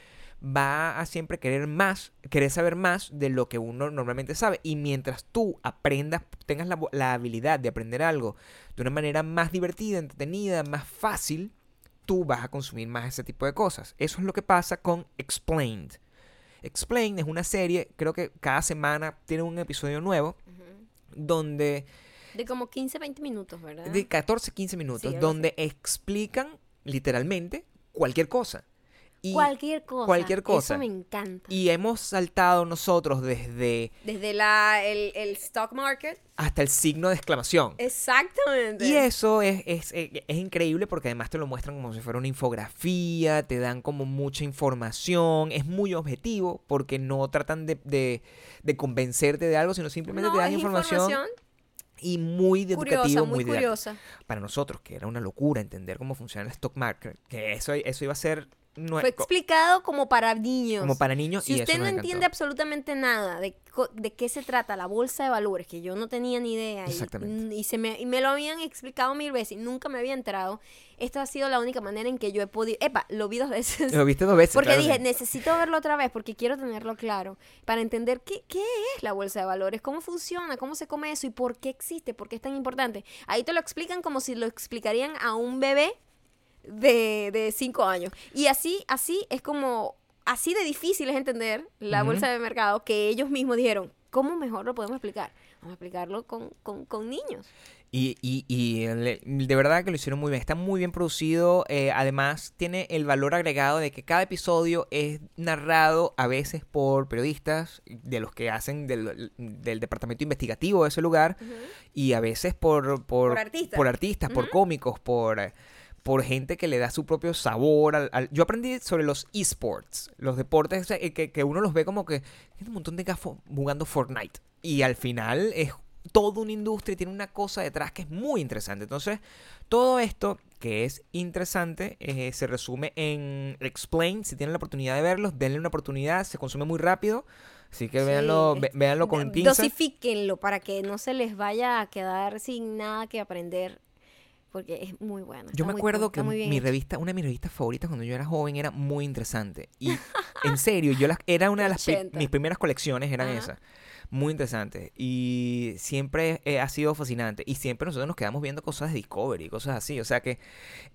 Speaker 2: va a siempre querer más, querer saber más de lo que uno normalmente sabe. Y mientras tú aprendas, tengas la, la habilidad de aprender algo de una manera más divertida, entretenida, más fácil, tú vas a consumir más ese tipo de cosas. Eso es lo que pasa con Explained. Explained es una serie, creo que cada semana tiene un episodio nuevo, donde
Speaker 1: De como 15, 20 minutos, ¿verdad?
Speaker 2: de 14, 15 minutos,
Speaker 1: Sí,
Speaker 2: donde explican literalmente cualquier cosa. Y,
Speaker 1: cualquier cosa.
Speaker 2: cualquier cosa.
Speaker 1: Eso me encanta.
Speaker 2: y hemos saltado nosotros desde
Speaker 1: Desde la, el, el stock market.
Speaker 2: hasta el signo de exclamación.
Speaker 1: Exactamente.
Speaker 2: Y eso es, es, es- es increíble porque además te lo muestran como si fuera una infografía, te dan como mucha información, es muy objetivo porque no tratan de, de- de convencerte de algo, sino simplemente
Speaker 1: No,
Speaker 2: te dan
Speaker 1: es
Speaker 2: información, y muy
Speaker 1: curiosa,
Speaker 2: educativo,
Speaker 1: muy,
Speaker 2: muy,
Speaker 1: curiosa.
Speaker 2: Para nosotros, que era una locura entender cómo funciona el stock market, que eso, eso iba a ser
Speaker 1: Fue explicado como para niños.
Speaker 2: como para niños
Speaker 1: Si
Speaker 2: y
Speaker 1: usted
Speaker 2: eso
Speaker 1: no entiende absolutamente nada de, de qué se trata la bolsa de valores, que yo no tenía ni idea, y-
Speaker 2: Exactamente.
Speaker 1: y, se me, y me lo habían explicado mil veces y nunca me había enterado, esta ha sido la única manera en que yo he podido... Epa, lo vi dos veces.
Speaker 2: Lo viste dos veces.
Speaker 1: Porque
Speaker 2: claro,
Speaker 1: dije,
Speaker 2: sí.
Speaker 1: necesito verlo otra vez porque quiero tenerlo claro para entender qué, qué es la bolsa de valores, cómo funciona, cómo se come eso y por qué existe, por qué es tan importante. Ahí te lo explican como si lo explicarían a un bebé de, de cinco años. Y así, así es como, así de difícil es entender la bolsa de mercado que ellos mismos dijeron, ¿cómo mejor lo podemos explicar? Vamos a explicarlo con, con, con niños.
Speaker 2: Y, y, y le- de verdad que lo hicieron muy bien. Está muy bien producido. eh, además, tiene el valor agregado de que cada episodio es narrado a veces por periodistas de los que hacen del, del departamento investigativo de ese lugar y a veces por, por,
Speaker 1: Por artistas.
Speaker 2: por, artistas, por cómicos, por, por gente que le da su propio sabor. Al, al- Yo aprendí sobre los esports, los deportes que, que uno los ve como que hay un montón de gafos jugando Fortnite. Y al final es toda una industria y tiene una cosa detrás que es muy interesante. Entonces, todo esto que es interesante eh, se resume en Explain. Si tienen la oportunidad de verlos, denle una oportunidad. Se consume muy rápido. Así que
Speaker 1: Sí,
Speaker 2: véanlo,
Speaker 1: es-
Speaker 2: ve- véanlo con pinzas.
Speaker 1: Dosifíquenlo para que no se les vaya a quedar sin nada que aprender. Porque es muy bueno.
Speaker 2: Yo me acuerdo
Speaker 1: cool,
Speaker 2: que mi revista, una de mis revistas favoritas cuando yo era joven era muy interesante. Y en serio, yo las, era una de las pri-
Speaker 1: 80.
Speaker 2: mis primeras colecciones, eran
Speaker 1: Ajá.
Speaker 2: esas. Muy interesantes. Y siempre eh, ha sido fascinante. Y siempre nosotros nos quedamos viendo cosas de Discovery, cosas así. O sea que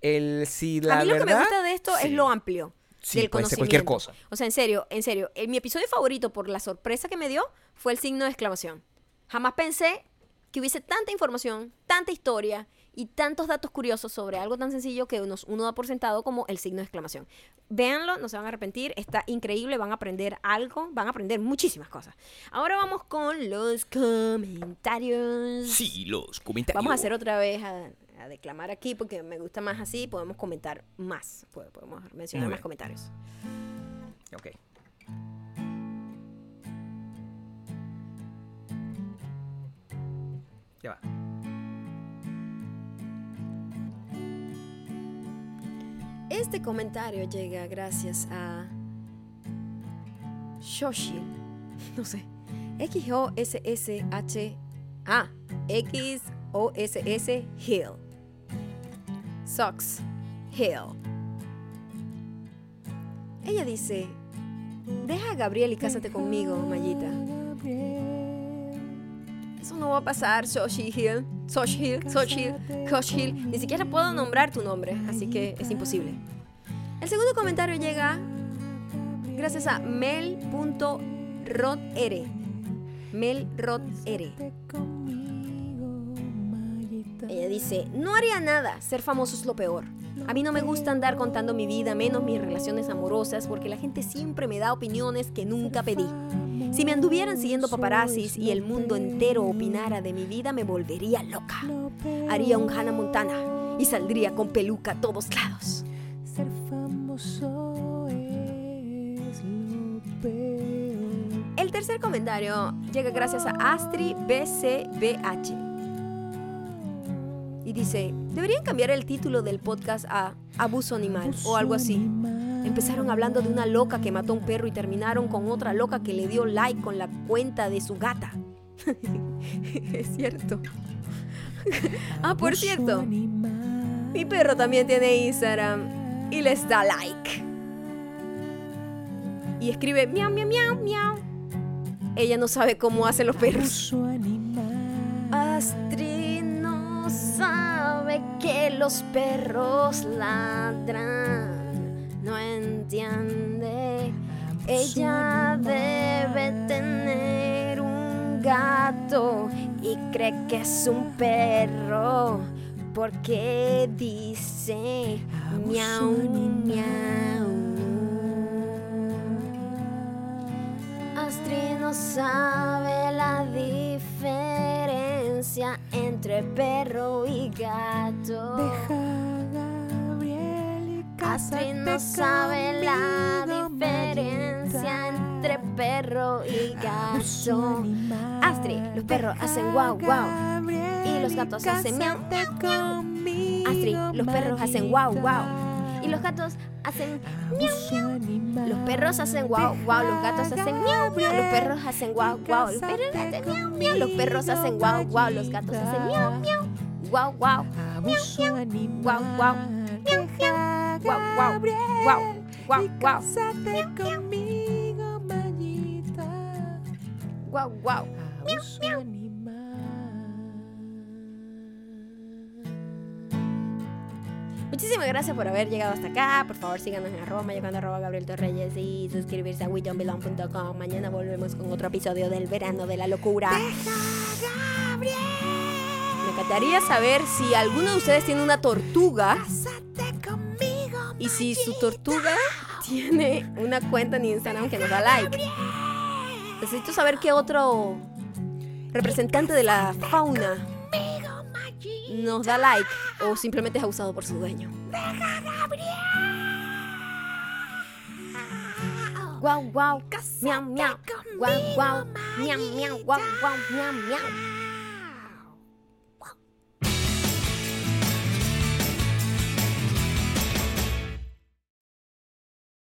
Speaker 2: el si la
Speaker 1: a mí lo que me
Speaker 2: verdad-
Speaker 1: gusta de esto es
Speaker 2: sí.
Speaker 1: lo amplio
Speaker 2: Sí,
Speaker 1: del
Speaker 2: puede ser
Speaker 1: conocimiento.
Speaker 2: cualquier cosa.
Speaker 1: O sea, en serio, en serio. eh, mi episodio favorito por la sorpresa que me dio fue el signo de exclamación. Jamás pensé que hubiese tanta información, tanta historia y tantos datos curiosos sobre algo tan sencillo que uno, uno da por sentado como el signo de exclamación. Véanlo, no se van a arrepentir, está increíble, van a aprender algo, van a aprender muchísimas cosas. Ahora vamos con los comentarios.
Speaker 2: Sí, los comentarios.
Speaker 1: Vamos a hacer otra vez a, a declamar aquí porque me gusta más así, podemos comentar más, po- podemos mencionar más comentarios.
Speaker 2: Ok. Ya va.
Speaker 1: Este comentario llega gracias a Shoshil, no sé, X-O-S-S-H, ah, X-O-S-S Hill, Sox Hill. Ella dice, deja a Gabriel y cásate conmigo, Mayita. Eso no va a pasar, Soshi Hill, Sosh Hill, Hill. Ni siquiera puedo nombrar tu nombre, así que es imposible. El segundo comentario llega gracias a mel.rodr. Melrodr. Ella dice, no haría nada, ser famoso es lo peor. A mí no me gusta andar contando mi vida, menos mis relaciones amorosas, porque la gente siempre me da opiniones que nunca pedí. Si me anduvieran siguiendo paparazzis y el mundo entero opinara de mi vida, me volvería loca. Haría un Hannah Montana y saldría con peluca a todos lados.
Speaker 3: Ser famoso es lo peor.
Speaker 1: El tercer comentario llega gracias a Astri BCBH. Y dice, deberían cambiar el título del podcast a Abuso Animal o algo así. Empezaron hablando de una loca que mató a un perro y terminaron con otra loca que le dio like con la cuenta de su gata. es cierto. ah, por cierto, mi perro también tiene Instagram y les da like. Y escribe miau, miau, miau, miau. Ella no sabe cómo hacen los perros. Astrid no sabe que los perros ladran. No entiende. Ella debe tener un gato y cree que es un perro. Porque dice miau, miau. Astrid no sabe la diferencia entre perro y gato.
Speaker 3: Deja Gabriel y
Speaker 1: Astrid no sabe la diferencia entre perro y gato. Astrid, los perros hacen guau, guau. Y los gatos hacen miau, Astrid, los perros hacen guau, guau. Y los gatos hacen
Speaker 3: animal.
Speaker 1: Los perros hacen guau, guau, los gatos hacen miau, miau, los perros hacen guau, guau, los perros hacen miau, miau, los perros hacen guau, guau, los gatos hacen miau, miau, guau, guau,
Speaker 3: Abuso animal.
Speaker 1: guau, guau,
Speaker 3: Deja a
Speaker 1: guau, guau, guau, guau, guau,
Speaker 3: conmigo,
Speaker 1: guau, guau.
Speaker 3: Abuso animal.
Speaker 1: Muchísimas gracias por haber llegado hasta acá. Por favor, síganos en arroba mayocando arroba Gabriel Torreyes y suscribirse a WeDon'tBelong.com. Mañana volvemos con otro episodio del verano de la locura. Me encantaría saber si alguno de ustedes tiene una tortuga
Speaker 3: Cásate conmigo.
Speaker 1: y si su tortuga tiene una cuenta en Instagram que nos da like. Necesito saber qué otro representante de la fauna nos da like o simplemente es abusado por su dueño. Guau, guau, miau, miau, guau, guau, miau, miau, guau, guau, miau, miau.